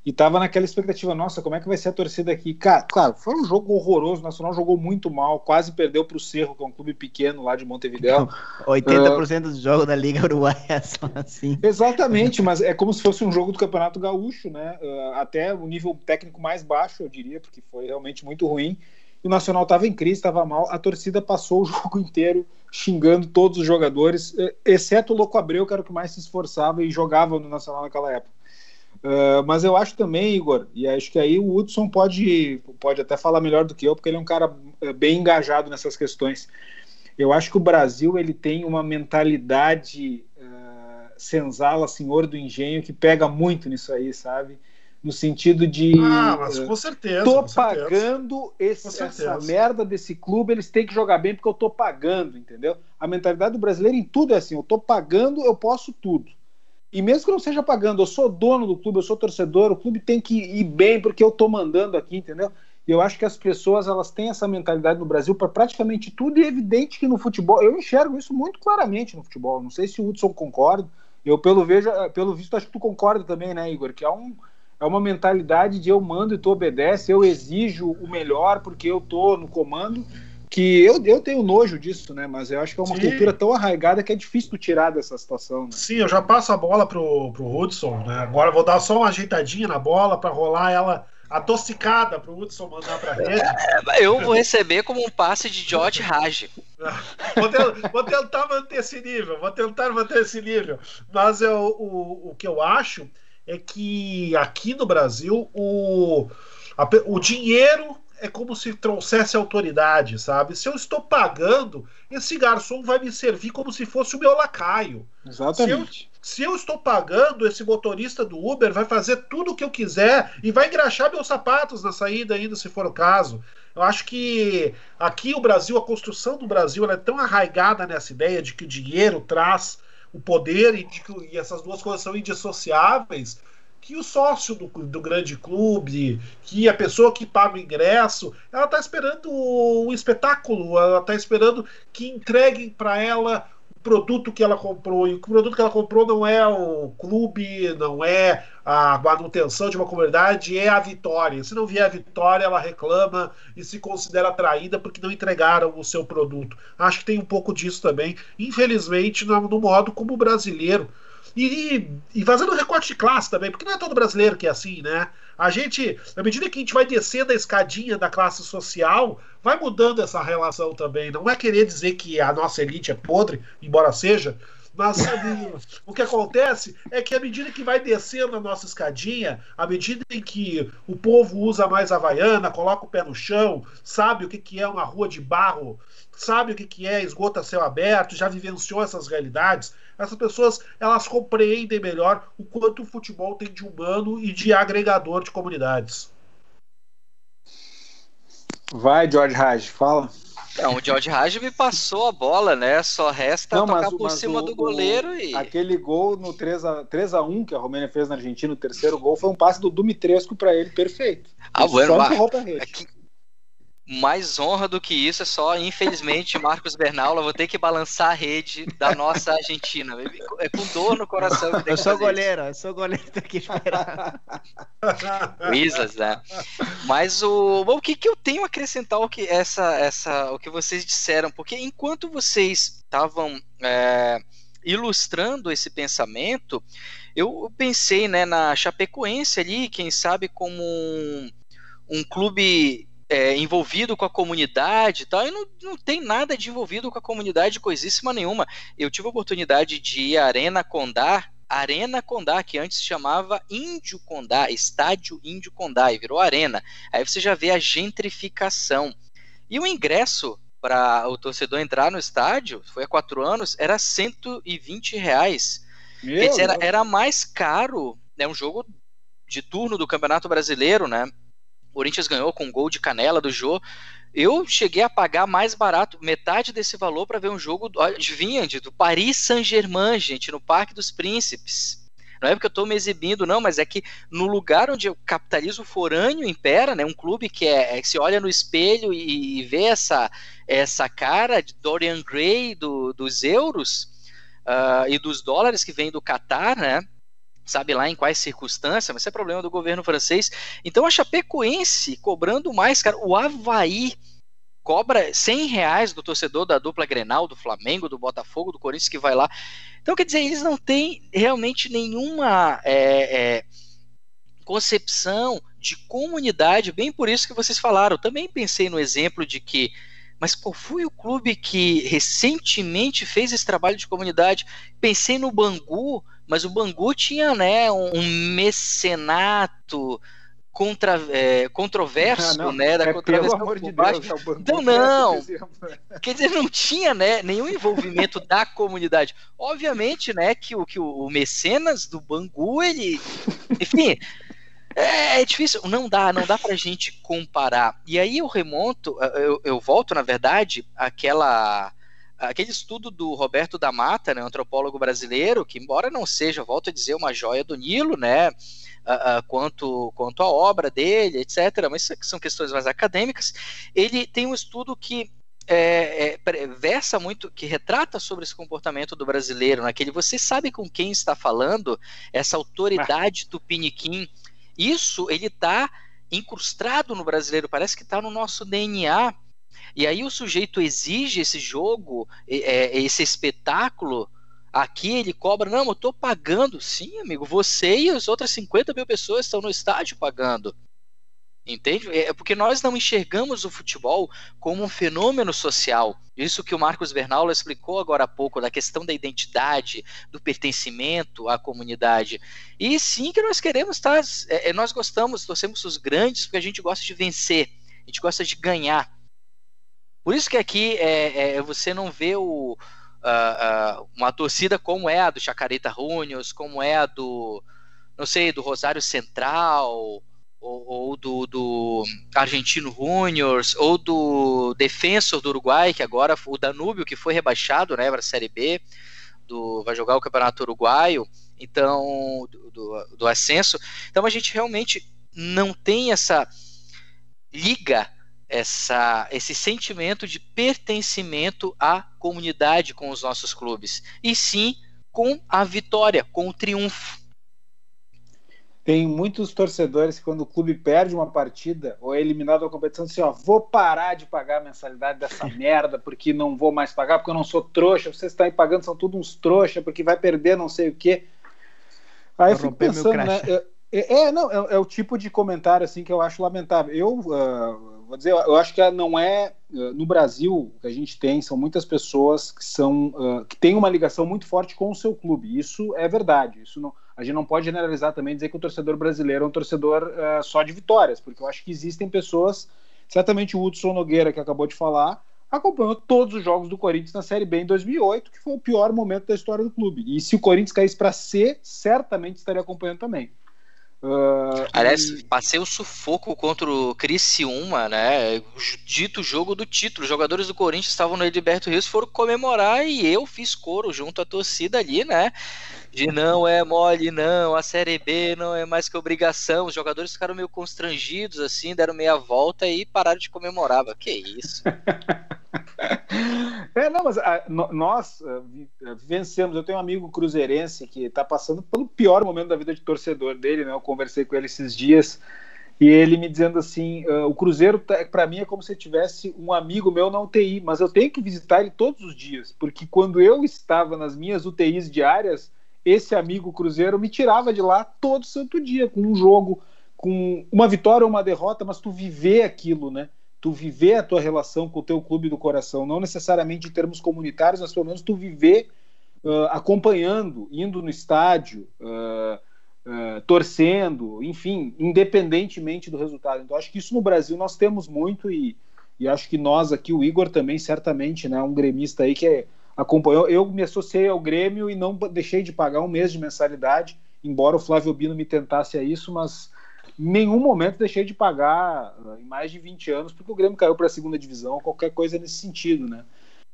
e tava naquela expectativa, nossa, como é que vai ser a torcida aqui? Cara, claro, foi um jogo horroroso, o Nacional jogou muito mal, quase perdeu para o Cerro, que é um clube pequeno lá de Montevideo. 80% uh, dos jogos da Liga Uruguaia [LAUGHS] são assim. Exatamente, mas é como se fosse um jogo do Campeonato Gaúcho, né? Uh, até o nível técnico mais baixo, eu diria, porque foi realmente muito ruim. E o Nacional estava em crise, estava mal, a torcida passou o [LAUGHS] jogo inteiro xingando todos os jogadores, exceto o Louco Abreu, que era o que mais se esforçava e jogava no Nacional naquela época. Uh, mas eu acho também, Igor, e acho que aí o Hudson pode, pode até falar melhor do que eu, porque ele é um cara eh, bem engajado nessas questões. Eu acho que o Brasil ele tem uma mentalidade uh, senzala, senhor do engenho, que pega muito nisso aí, sabe? No sentido de. Ah, mas com certeza. Tô com pagando certeza. Esse, essa merda desse clube, eles têm que jogar bem porque eu tô pagando, entendeu? A mentalidade do brasileiro em tudo é assim: eu tô pagando, eu posso tudo. E mesmo que não seja pagando, eu sou dono do clube, eu sou torcedor, o clube tem que ir bem porque eu tô mandando aqui, entendeu? E eu acho que as pessoas elas têm essa mentalidade no Brasil para praticamente tudo, e é evidente que no futebol, eu enxergo isso muito claramente no futebol. Não sei se o Hudson concorda, eu pelo, vejo, pelo visto acho que tu concorda também, né, Igor? Que é, um, é uma mentalidade de eu mando e tu obedece, eu exijo o melhor porque eu tô no comando que eu, eu tenho nojo disso, né? Mas eu acho que é uma Sim. cultura tão arraigada que é difícil tu tirar dessa situação. Né? Sim, eu já passo a bola pro, pro Hudson, né? Agora vou dar só uma ajeitadinha na bola para rolar ela adocicada pro Hudson mandar pra rede. É, eu vou receber como um passe de George Raj. [LAUGHS] vou, tentar, vou, tentar manter esse nível, vou tentar manter esse nível. Mas eu, o, o que eu acho é que aqui no Brasil o, a, o dinheiro é como se trouxesse autoridade, sabe? Se eu estou pagando, esse garçom vai me servir como se fosse o meu lacaio. Exatamente. Se eu, se eu estou pagando, esse motorista do Uber vai fazer tudo o que eu quiser e vai engraxar meus sapatos na saída ainda, se for o caso. Eu acho que aqui o Brasil, a construção do Brasil, é tão arraigada nessa ideia de que o dinheiro traz o poder e de que e essas duas coisas são indissociáveis que o sócio do, do grande clube, que a pessoa que paga o ingresso, ela está esperando um espetáculo, ela está esperando que entreguem para ela o produto que ela comprou. E o produto que ela comprou não é o clube, não é a manutenção de uma comunidade, é a vitória. Se não vier a vitória, ela reclama e se considera traída porque não entregaram o seu produto. Acho que tem um pouco disso também, infelizmente, no, no modo como o brasileiro e, e fazendo recorte de classe também, porque não é todo brasileiro que é assim, né? A gente, à medida que a gente vai descendo a escadinha da classe social, vai mudando essa relação também. Não é querer dizer que a nossa elite é podre, embora seja, mas [LAUGHS] o que acontece é que à medida que vai descendo a nossa escadinha, à medida em que o povo usa mais a havaiana, coloca o pé no chão, sabe o que, que é uma rua de barro, sabe o que, que é esgoto a céu aberto, já vivenciou essas realidades, essas pessoas elas compreendem melhor o quanto o futebol tem de humano e de agregador de comunidades. Vai, George Raj, fala. Não, o George Raj me passou a bola, né? Só resta Não, tocar por cima o, do goleiro o, e. Aquele gol no 3x1 que a Romênia fez na Argentina, o terceiro gol, foi um passe do Dumitrescu para ele, perfeito. Ah, bueno, só rede. Aqui, mais honra do que isso é só, infelizmente, [LAUGHS] Marcos Bernaula, vou ter que balançar a rede da nossa Argentina. É com dor no coração. Que eu sou goleiro, eu sou goleiro daqui esperar. Islas, né? Mas o, o que, que eu tenho a acrescentar o que, essa, essa, o que vocês disseram? Porque enquanto vocês estavam é, ilustrando esse pensamento, eu pensei né, na Chapecoense ali, quem sabe como um, um clube é, envolvido com a comunidade e tal, e não, não tem nada de envolvido com a comunidade coisíssima nenhuma. Eu tive a oportunidade de ir à Arena Condá, Arena Condá, que antes se chamava Índio Condá, Estádio Índio Condá, e virou Arena. Aí você já vê a gentrificação. E o ingresso para o torcedor entrar no estádio, foi há quatro anos, era 120 reais. Quer dizer, era, era mais caro, é né, um jogo de turno do Campeonato Brasileiro, né? Corinthians ganhou com um gol de canela do Jô. Eu cheguei a pagar mais barato, metade desse valor, para ver um jogo, adivinha, do Paris Saint-Germain, gente, no Parque dos Príncipes. Não é porque eu estou me exibindo, não, mas é que no lugar onde o capitalismo forâneo impera, né, um clube que é, é que se olha no espelho e, e, vê essa, essa cara de Dorian Gray do, dos euros uh, e dos dólares que vem do Catar, né? Sabe lá em quais circunstâncias, mas isso é problema do governo francês. Então a Chapecoense cobrando mais, cara, o Havaí cobra 100 reais do torcedor da dupla Grenal, do Flamengo, do Botafogo, do Corinthians que vai lá. Então quer dizer, eles não têm realmente nenhuma é, é, concepção de comunidade, bem por isso que vocês falaram. Também pensei no exemplo de que mas qual foi o clube que recentemente fez esse trabalho de comunidade? Pensei no Bangu, mas o Bangu tinha né, um, mecenato contra, é, controverso, não, né, da é, contravenção por de baixo. Deus, é então não, quer dizer, não tinha, né, nenhum envolvimento da comunidade. Obviamente, né, que o que o, o mecenas do Bangu, ele, enfim, é, é, difícil, não dá, não dá pra gente comparar. E aí eu remonto, eu, eu volto, na verdade, àquela aquele estudo do Roberto da Mata, né, antropólogo brasileiro, que embora não seja, volto a dizer, uma joia do Nilo, né, uh, uh, quanto, quanto a obra dele, etc., mas são questões mais acadêmicas, ele tem um estudo que é, é, versa muito, que retrata sobre esse comportamento do brasileiro, naquele né, você sabe com quem está falando, essa autoridade tupiniquim, isso ele está incrustado no brasileiro, parece que está no nosso DNA. E aí o sujeito exige esse jogo, é, esse espetáculo. Aqui ele cobra, não, eu estou pagando. Sim, amigo, você e as outras 50 mil pessoas estão no estádio pagando. Entende? É porque nós não enxergamos o futebol como um fenômeno social. Isso que o Marcos Bernal explicou agora há pouco, da questão da identidade, do pertencimento à comunidade. E sim que nós queremos estar. É, é, nós gostamos, torcemos os grandes, porque a gente gosta de vencer, a gente gosta de ganhar. Por isso que aqui é, é você não vê o, uma torcida como é a do Chacarita Juniors, como é a do, não sei, do Rosário Central ou, ou do, do, Argentino Juniors, ou do Defensor do Uruguai, que agora o Danúbio, que foi rebaixado né, para a Série B, do, vai jogar o Campeonato Uruguaio. então do, do, do ascenso. Então a gente realmente não tem essa liga essa, esse sentimento de pertencimento à comunidade com os nossos clubes, e sim com a vitória, com o triunfo. Tem muitos torcedores que, quando o clube perde uma partida ou é eliminado da competição, dizem: ó, vou parar de pagar a mensalidade dessa [LAUGHS] merda porque não vou mais pagar, porque eu não sou trouxa. Vocês estão aí pagando, são todos uns trouxa, porque vai perder não sei o quê. Aí eu fico pensando, né? É, é não, é, é, o tipo de comentário assim que eu acho lamentável. Eu uh, vou dizer, eu acho que não é uh, no Brasil que a gente tem são muitas pessoas que são uh, que têm uma ligação muito forte com o seu clube. Isso é verdade. Isso não a gente não pode generalizar também dizer que o torcedor brasileiro é um torcedor uh, só de vitórias, porque eu acho que existem pessoas, certamente o Hudson Nogueira, que acabou de falar, acompanhou todos os jogos do Corinthians na Série B em 2008, que foi o pior momento da história do clube. E se o Corinthians caísse para C, certamente estaria acompanhando também. Uh, Aliás, e... passei o sufoco contra o Criciúma, né? Dito jogo do título. Os jogadores do Corinthians estavam no Edilberto Rios, foram comemorar e eu fiz coro junto à torcida ali, né? de não é mole, não, a Série B não é mais que obrigação. Os jogadores ficaram meio constrangidos, assim, deram meia volta e pararam de comemorar. Que isso? [LAUGHS] é, não, mas a, ah, nós uh, vencemos. Eu tenho um amigo cruzeirense que está passando pelo pior momento da vida de torcedor dele, né? Eu conversei com ele esses dias e ele me dizendo assim: uh, o Cruzeiro, tá, para mim, é como se tivesse um amigo meu na UTI, mas eu tenho que visitar ele todos os dias, porque quando eu estava nas minhas UTIs diárias esse amigo Cruzeiro me tirava de lá todo santo dia, com um jogo, com uma vitória ou uma derrota, mas tu viver aquilo, né? Tu viver a tua relação com o teu clube do coração, não necessariamente em termos comunitários, mas pelo menos tu viver uh, acompanhando, indo no estádio, uh, uh, torcendo, enfim, independentemente do resultado. Então acho que isso no Brasil nós temos muito e, e acho que nós aqui, o Igor também, certamente, né? Um gremista aí que é acompanhou. Eu me associei ao Grêmio e não deixei de pagar um mês de mensalidade, embora o Flávio Bino me tentasse a isso, mas nenhum momento deixei de pagar uh, em mais de 20 anos, porque o Grêmio caiu para a segunda divisão, qualquer coisa nesse sentido, né?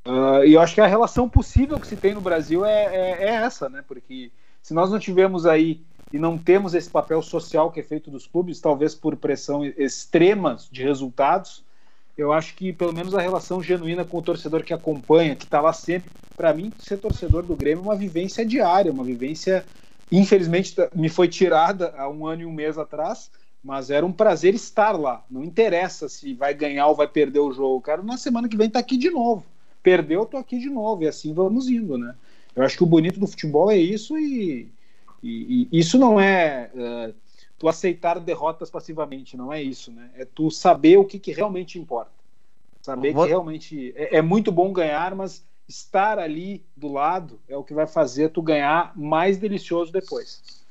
Uh, e eu acho que a relação possível que se tem no Brasil é, é, é, essa, né? Porque se nós não tivermos aí e não temos esse papel social que é feito dos clubes, talvez por pressão extremas de resultados, eu acho que pelo menos a relação genuína com o torcedor que acompanha, que está lá sempre, para mim, ser torcedor do Grêmio é uma vivência diária, uma vivência, infelizmente, me foi tirada há um ano e um mês atrás, mas era um prazer estar lá. Não interessa se vai ganhar ou vai perder o jogo. Quero na semana que vem tá aqui de novo. Perdeu, tô aqui de novo, e assim vamos indo, né? Eu acho que o bonito do futebol é isso e, e, e isso não é. Uh, tu aceitar derrotas passivamente, não é isso, né? É tu saber o que, que realmente importa. Saber Vou... que realmente é, é, muito bom ganhar, mas estar ali do lado é o que vai fazer tu ganhar mais delicioso depois.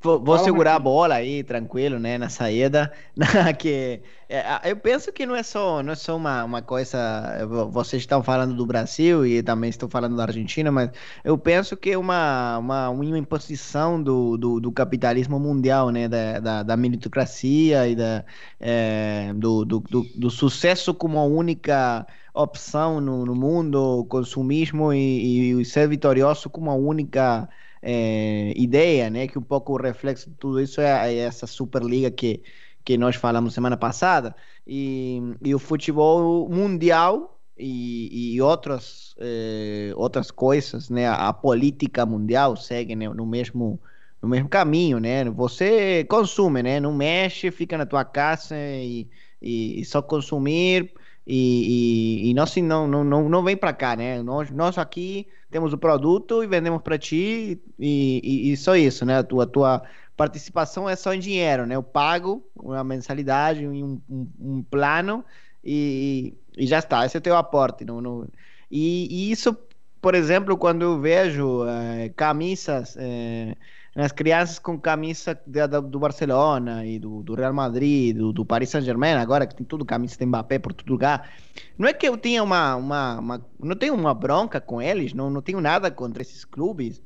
Vou, vou segurar a bola aí, tranquilo, né, na saída. [LAUGHS] que, é, eu penso que não é só, não é só uma, uma coisa. Vocês estão falando do Brasil e também estão falando da Argentina, mas eu penso que é uma, uma, uma imposição do, do, do capitalismo mundial, né, da, da, da meritocracia e da, é, do, do, do, do, sucesso como a única opção no, no mundo, consumismo e, e ser vitorioso como a única é, ideia, né? Que um pouco o reflexo de tudo isso é, é, essa Superliga que, que nós falamos semana passada. E, e o futebol mundial e, e outras, é, outras coisas, né? A, política mundial segue né? no mesmo no mesmo caminho, né? Você consome, né? Não mexe, fica na tua casa e, e só consumir e, e, e nós não, não, não, não vem para cá, né? Nós, nós aqui temos o produto e vendemos para ti e, e, e, só isso, né? A tua, tua participação é só em dinheiro, né? Eu pago uma mensalidade, um, um, um plano e, e, já está. Esse é o teu aporte. Não, não... E, isso, por exemplo, quando eu vejo é, camisas... É, as crianças com camisa de, de, do Barcelona e do, do Real Madrid, do, do Paris Saint-Germain, agora que tem tudo camisa de Mbappé por todo lugar. Não é que eu tenha uma, uma, uma, não tenho uma bronca com eles, não, não tenho nada contra esses clubes.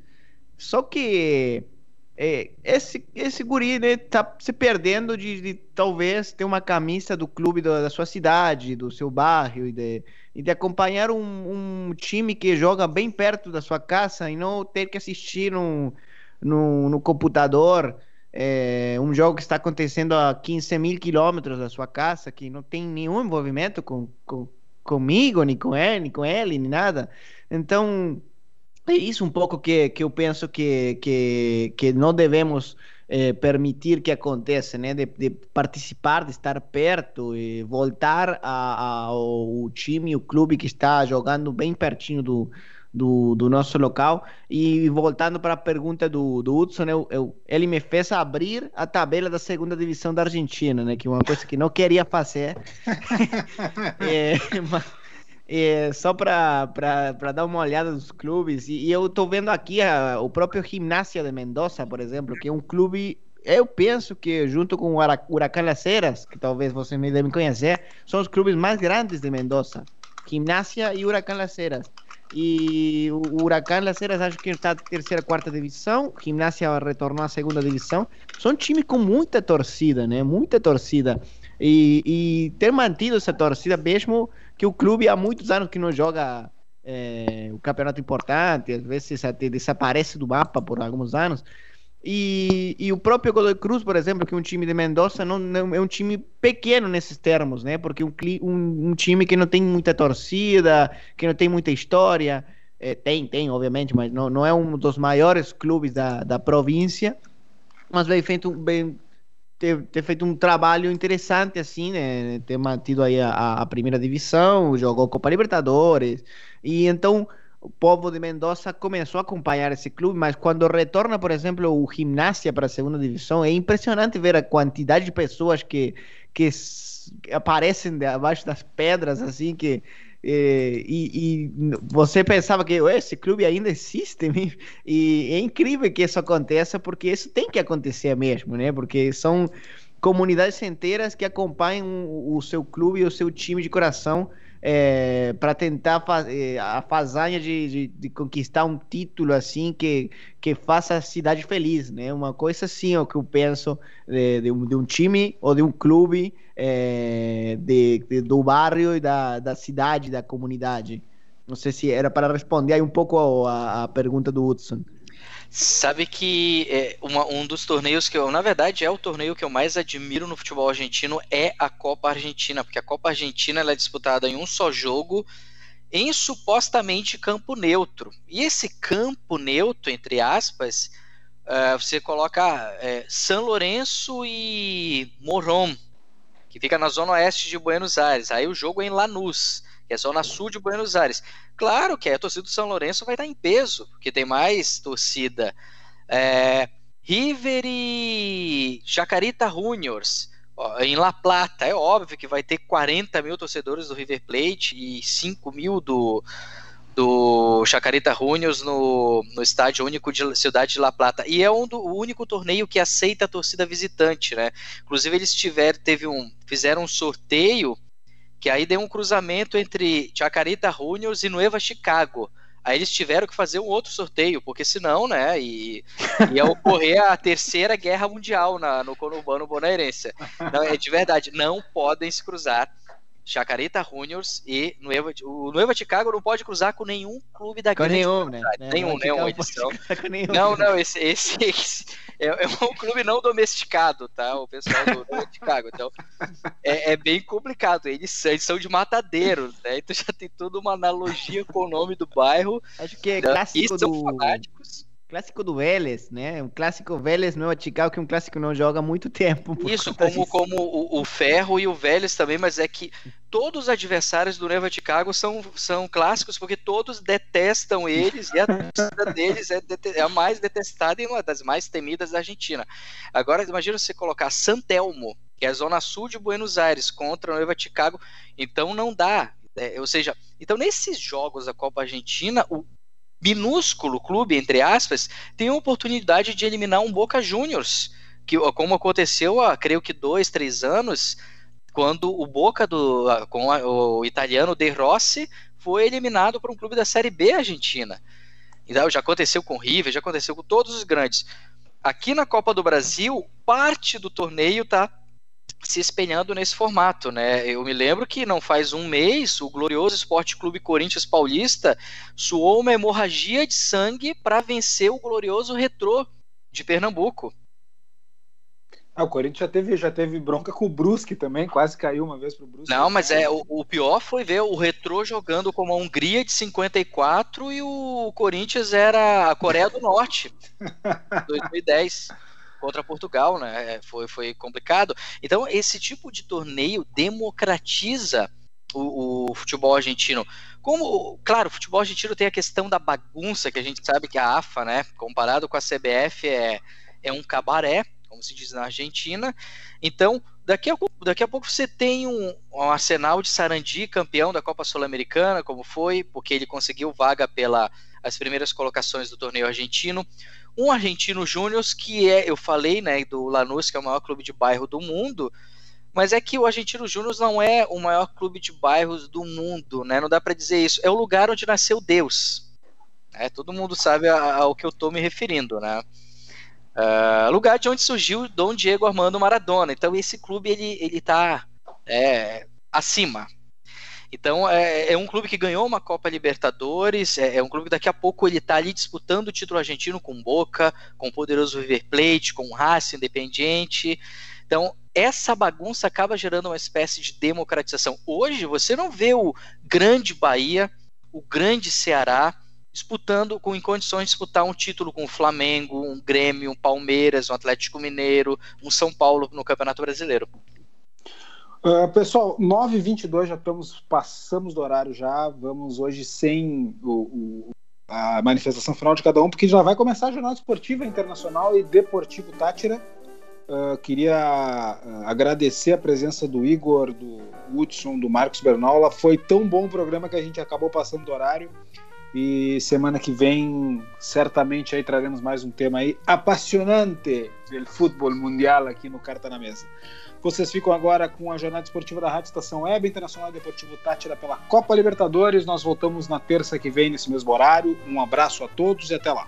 Só que é, esse, esse guri né, tá se perdendo de, de, talvez ter uma camisa do clube da, da sua cidade, do seu bairro, e de, e de acompanhar um, um time que joga bem perto da sua casa e não ter que assistir um no, no computador é, um jogo que está acontecendo a 15 mil quilômetros da sua casa, que não tem nenhum envolvimento com, com, comigo, nem com ele, nem com ele, nem nada. Então, é isso um pouco que, que eu penso que, que, que não devemos eh, permitir que aconteça, né? De, de, participar, de estar perto e voltar ao time, o clube que está jogando bem pertinho do, do, do nosso local. E voltando para a pergunta do, do Hudson, eu, eu, ele me fez abrir a tabela da segunda divisão da Argentina, né? Que é uma coisa que não queria fazer. [LAUGHS] é, mas, é, só para dar uma olhada nos clubes, e, e eu estou vendo aqui a, o próprio Gimnasia de Mendoza, por exemplo, que é um clube eu penso que junto com o Huracán Las Heras, que talvez vocês me devem conhecer, são os clubes mais grandes de Mendoza. Gimnasia e Huracán Las Heras. E o Huracán Las Heras acho que está na terceira, quarta divisão. Gimnasia retornou à segunda divisão. São times com muita torcida, né? Muita torcida. E, e ter mantido essa torcida, mesmo que o clube há muitos anos que não joga é, o campeonato importante, às vezes até desaparece do mapa por alguns anos. E, e o próprio Godoy Cruz, por exemplo, que é um time de Mendoza, não, não é um time pequeno nesses termos, né? Porque um, um, um time que não tem muita torcida, que não tem muita história, é, tem, tem, obviamente, mas não, não é um dos maiores clubes da, da província, mas vem feito bem ter, ter feito um trabalho interessante assim, né? Ter mantido aí a, a primeira divisão, jogou Copa Libertadores e então o povo de Mendoza começou a acompanhar esse clube, mas quando retorna, por exemplo, o Gimnasia para a segunda divisão, é impressionante ver a quantidade de pessoas que, que aparecem abaixo das pedras, assim, que e, e, você pensava que esse clube ainda existe [LAUGHS] e é incrível que isso aconteça porque isso tem que acontecer mesmo, né? Porque são comunidades inteiras que acompanham o seu clube e o seu time de coração é, para tentar fazer a façanha de, de, de, conquistar um título assim que, que faça a cidade feliz, né? Uma coisa assim, o que eu penso de, de, um, de um, time ou de um clube é, de, do bairro e da, da cidade, da comunidade. Não sei se era para responder aí um pouco a, a pergunta do Hudson. Sabe que é, uma, um dos torneios que eu, na verdade, é o torneio que eu mais admiro no futebol argentino é a Copa Argentina, porque a Copa Argentina é disputada em um só jogo, em supostamente campo neutro. E esse campo neutro, entre aspas, uh, você coloca uh, São Lourenço e Morón, que fica na zona oeste de Buenos Aires. Aí o jogo é em Lanús que é zona sul de Buenos Aires. Claro que a torcida do São Lourenço vai estar em peso, porque tem mais torcida. É, River e Jacarita Juniors em La Plata, é óbvio que vai ter 40 mil torcedores do River Plate e 5 mil do, do Chacarita Juniors no, no estádio único de Cidade de La Plata. E é um do, o único torneio que aceita a torcida visitante, né? Inclusive eles tiveram, teve um, fizeram um sorteio que aí deu um cruzamento entre Chacarita Juniors e Nueva Chicago. Aí eles tiveram que fazer um outro sorteio, porque senão, né, e, ia ocorrer a terceira guerra mundial na, no conurbano bonaerense. Não, é de verdade, não podem se cruzar Chacarita Juniors e Nueva, o Nueva Chicago não pode cruzar com nenhum clube da com nenhum, né? Nenhum, nenhum, edição. Nenhum, não, não, esse, esse, [LAUGHS] esse é, é, um clube não domesticado, tá? O pessoal do Nueva Chicago. Então, é, é, bem complicado. Eles, eles são de matadeiros, né? Então já tem toda uma analogia com o nome do bairro. Acho que é clássico do... fanáticos clássico do Vélez, né? Um clássico Vélez é Chicago, que um clássico não joga há muito tempo. Isso, como, como o, o, Ferro e o Vélez também, mas é que todos os adversários do Neva Chicago são, são clássicos porque todos detestam eles e a torcida deles é, é, a mais detestada e uma das mais temidas da Argentina. Agora, imagina você colocar Santelmo, que é a zona sul de Buenos Aires, contra o Neva Chicago, então não dá. É, ou seja, então nesses jogos da Copa Argentina, o, minúsculo clube, entre aspas, tem a oportunidade de eliminar um Boca Juniors, que, como aconteceu há, creio que, dois, três anos, quando o Boca, do, com a, o italiano De Rossi, foi eliminado por um clube da Série B argentina. Então, já aconteceu com o River, já aconteceu com todos os grandes. Aqui na Copa do Brasil, parte do torneio está se espelhando nesse formato, né? Eu me lembro que não faz um mês o glorioso Esporte Clube Corinthians Paulista suou uma hemorragia de sangue para vencer o glorioso Retrô de Pernambuco. Ah, o Corinthians já teve, já teve bronca com o Brusque também, quase caiu uma vez pro Brusque. Não, mas é o, o, pior foi ver o Retrô jogando como a Hungria de 54 e o Corinthians era a Coreia do Norte, [LAUGHS] 2010 contra Portugal, né? É, foi, foi complicado. Então, esse tipo de torneio democratiza o, o, futebol argentino. Como, claro, o futebol argentino tem a questão da bagunça, que a gente sabe que a AFA, né, comparado com a CBF, é, é um cabaré, como se diz na Argentina. Então, daqui a, daqui a pouco você tem um, um arsenal de Sarandi, campeão da Copa Sul-Americana, como foi, porque ele conseguiu vaga pela as primeiras colocações do torneio argentino. Um argentino júnior que é, eu falei, né, do Lanús, que é o maior clube de bairro do mundo, mas é que o Argentino Júnior não é o maior clube de bairros do mundo, né? Não dá para dizer isso. É o lugar onde nasceu Deus. É, todo mundo sabe ao que eu estou me referindo, né? Uh, lugar de onde surgiu Dom Diego Armando Maradona. Então esse clube ele ele está é, acima. Então é, é, um clube que ganhou uma Copa Libertadores. É, é um clube que daqui a pouco ele está ali disputando o título argentino com Boca, com o poderoso River Plate, com o Racing Independiente. Então essa bagunça acaba gerando uma espécie de democratização. Hoje você não vê o grande Bahia, o grande Ceará disputando com em condições de disputar um título com o Flamengo, um Grêmio, um Palmeiras, um Atlético Mineiro, um São Paulo no Campeonato Brasileiro. Uh, pessoal, 9h22 já estamos, passamos do horário já, vamos hoje sem o, o, a manifestação final de cada um, porque já vai começar a jornada esportiva internacional e deportivo Tátira. Uh, queria uh, agradecer a presença do Igor, do Hudson, do Marcos Bernola. Foi tão bom o programa que a gente acabou passando do horário. E semana que vem, certamente aí traremos mais um tema aí apaixonante do futebol mundial aqui no Carta na Mesa. Vocês ficam agora com a jornada esportiva da Rádio Estação Web Internacional Deportivo Tátira pela Copa Libertadores. Nós voltamos na terça que vem, nesse mesmo horário. Um abraço a todos e até lá.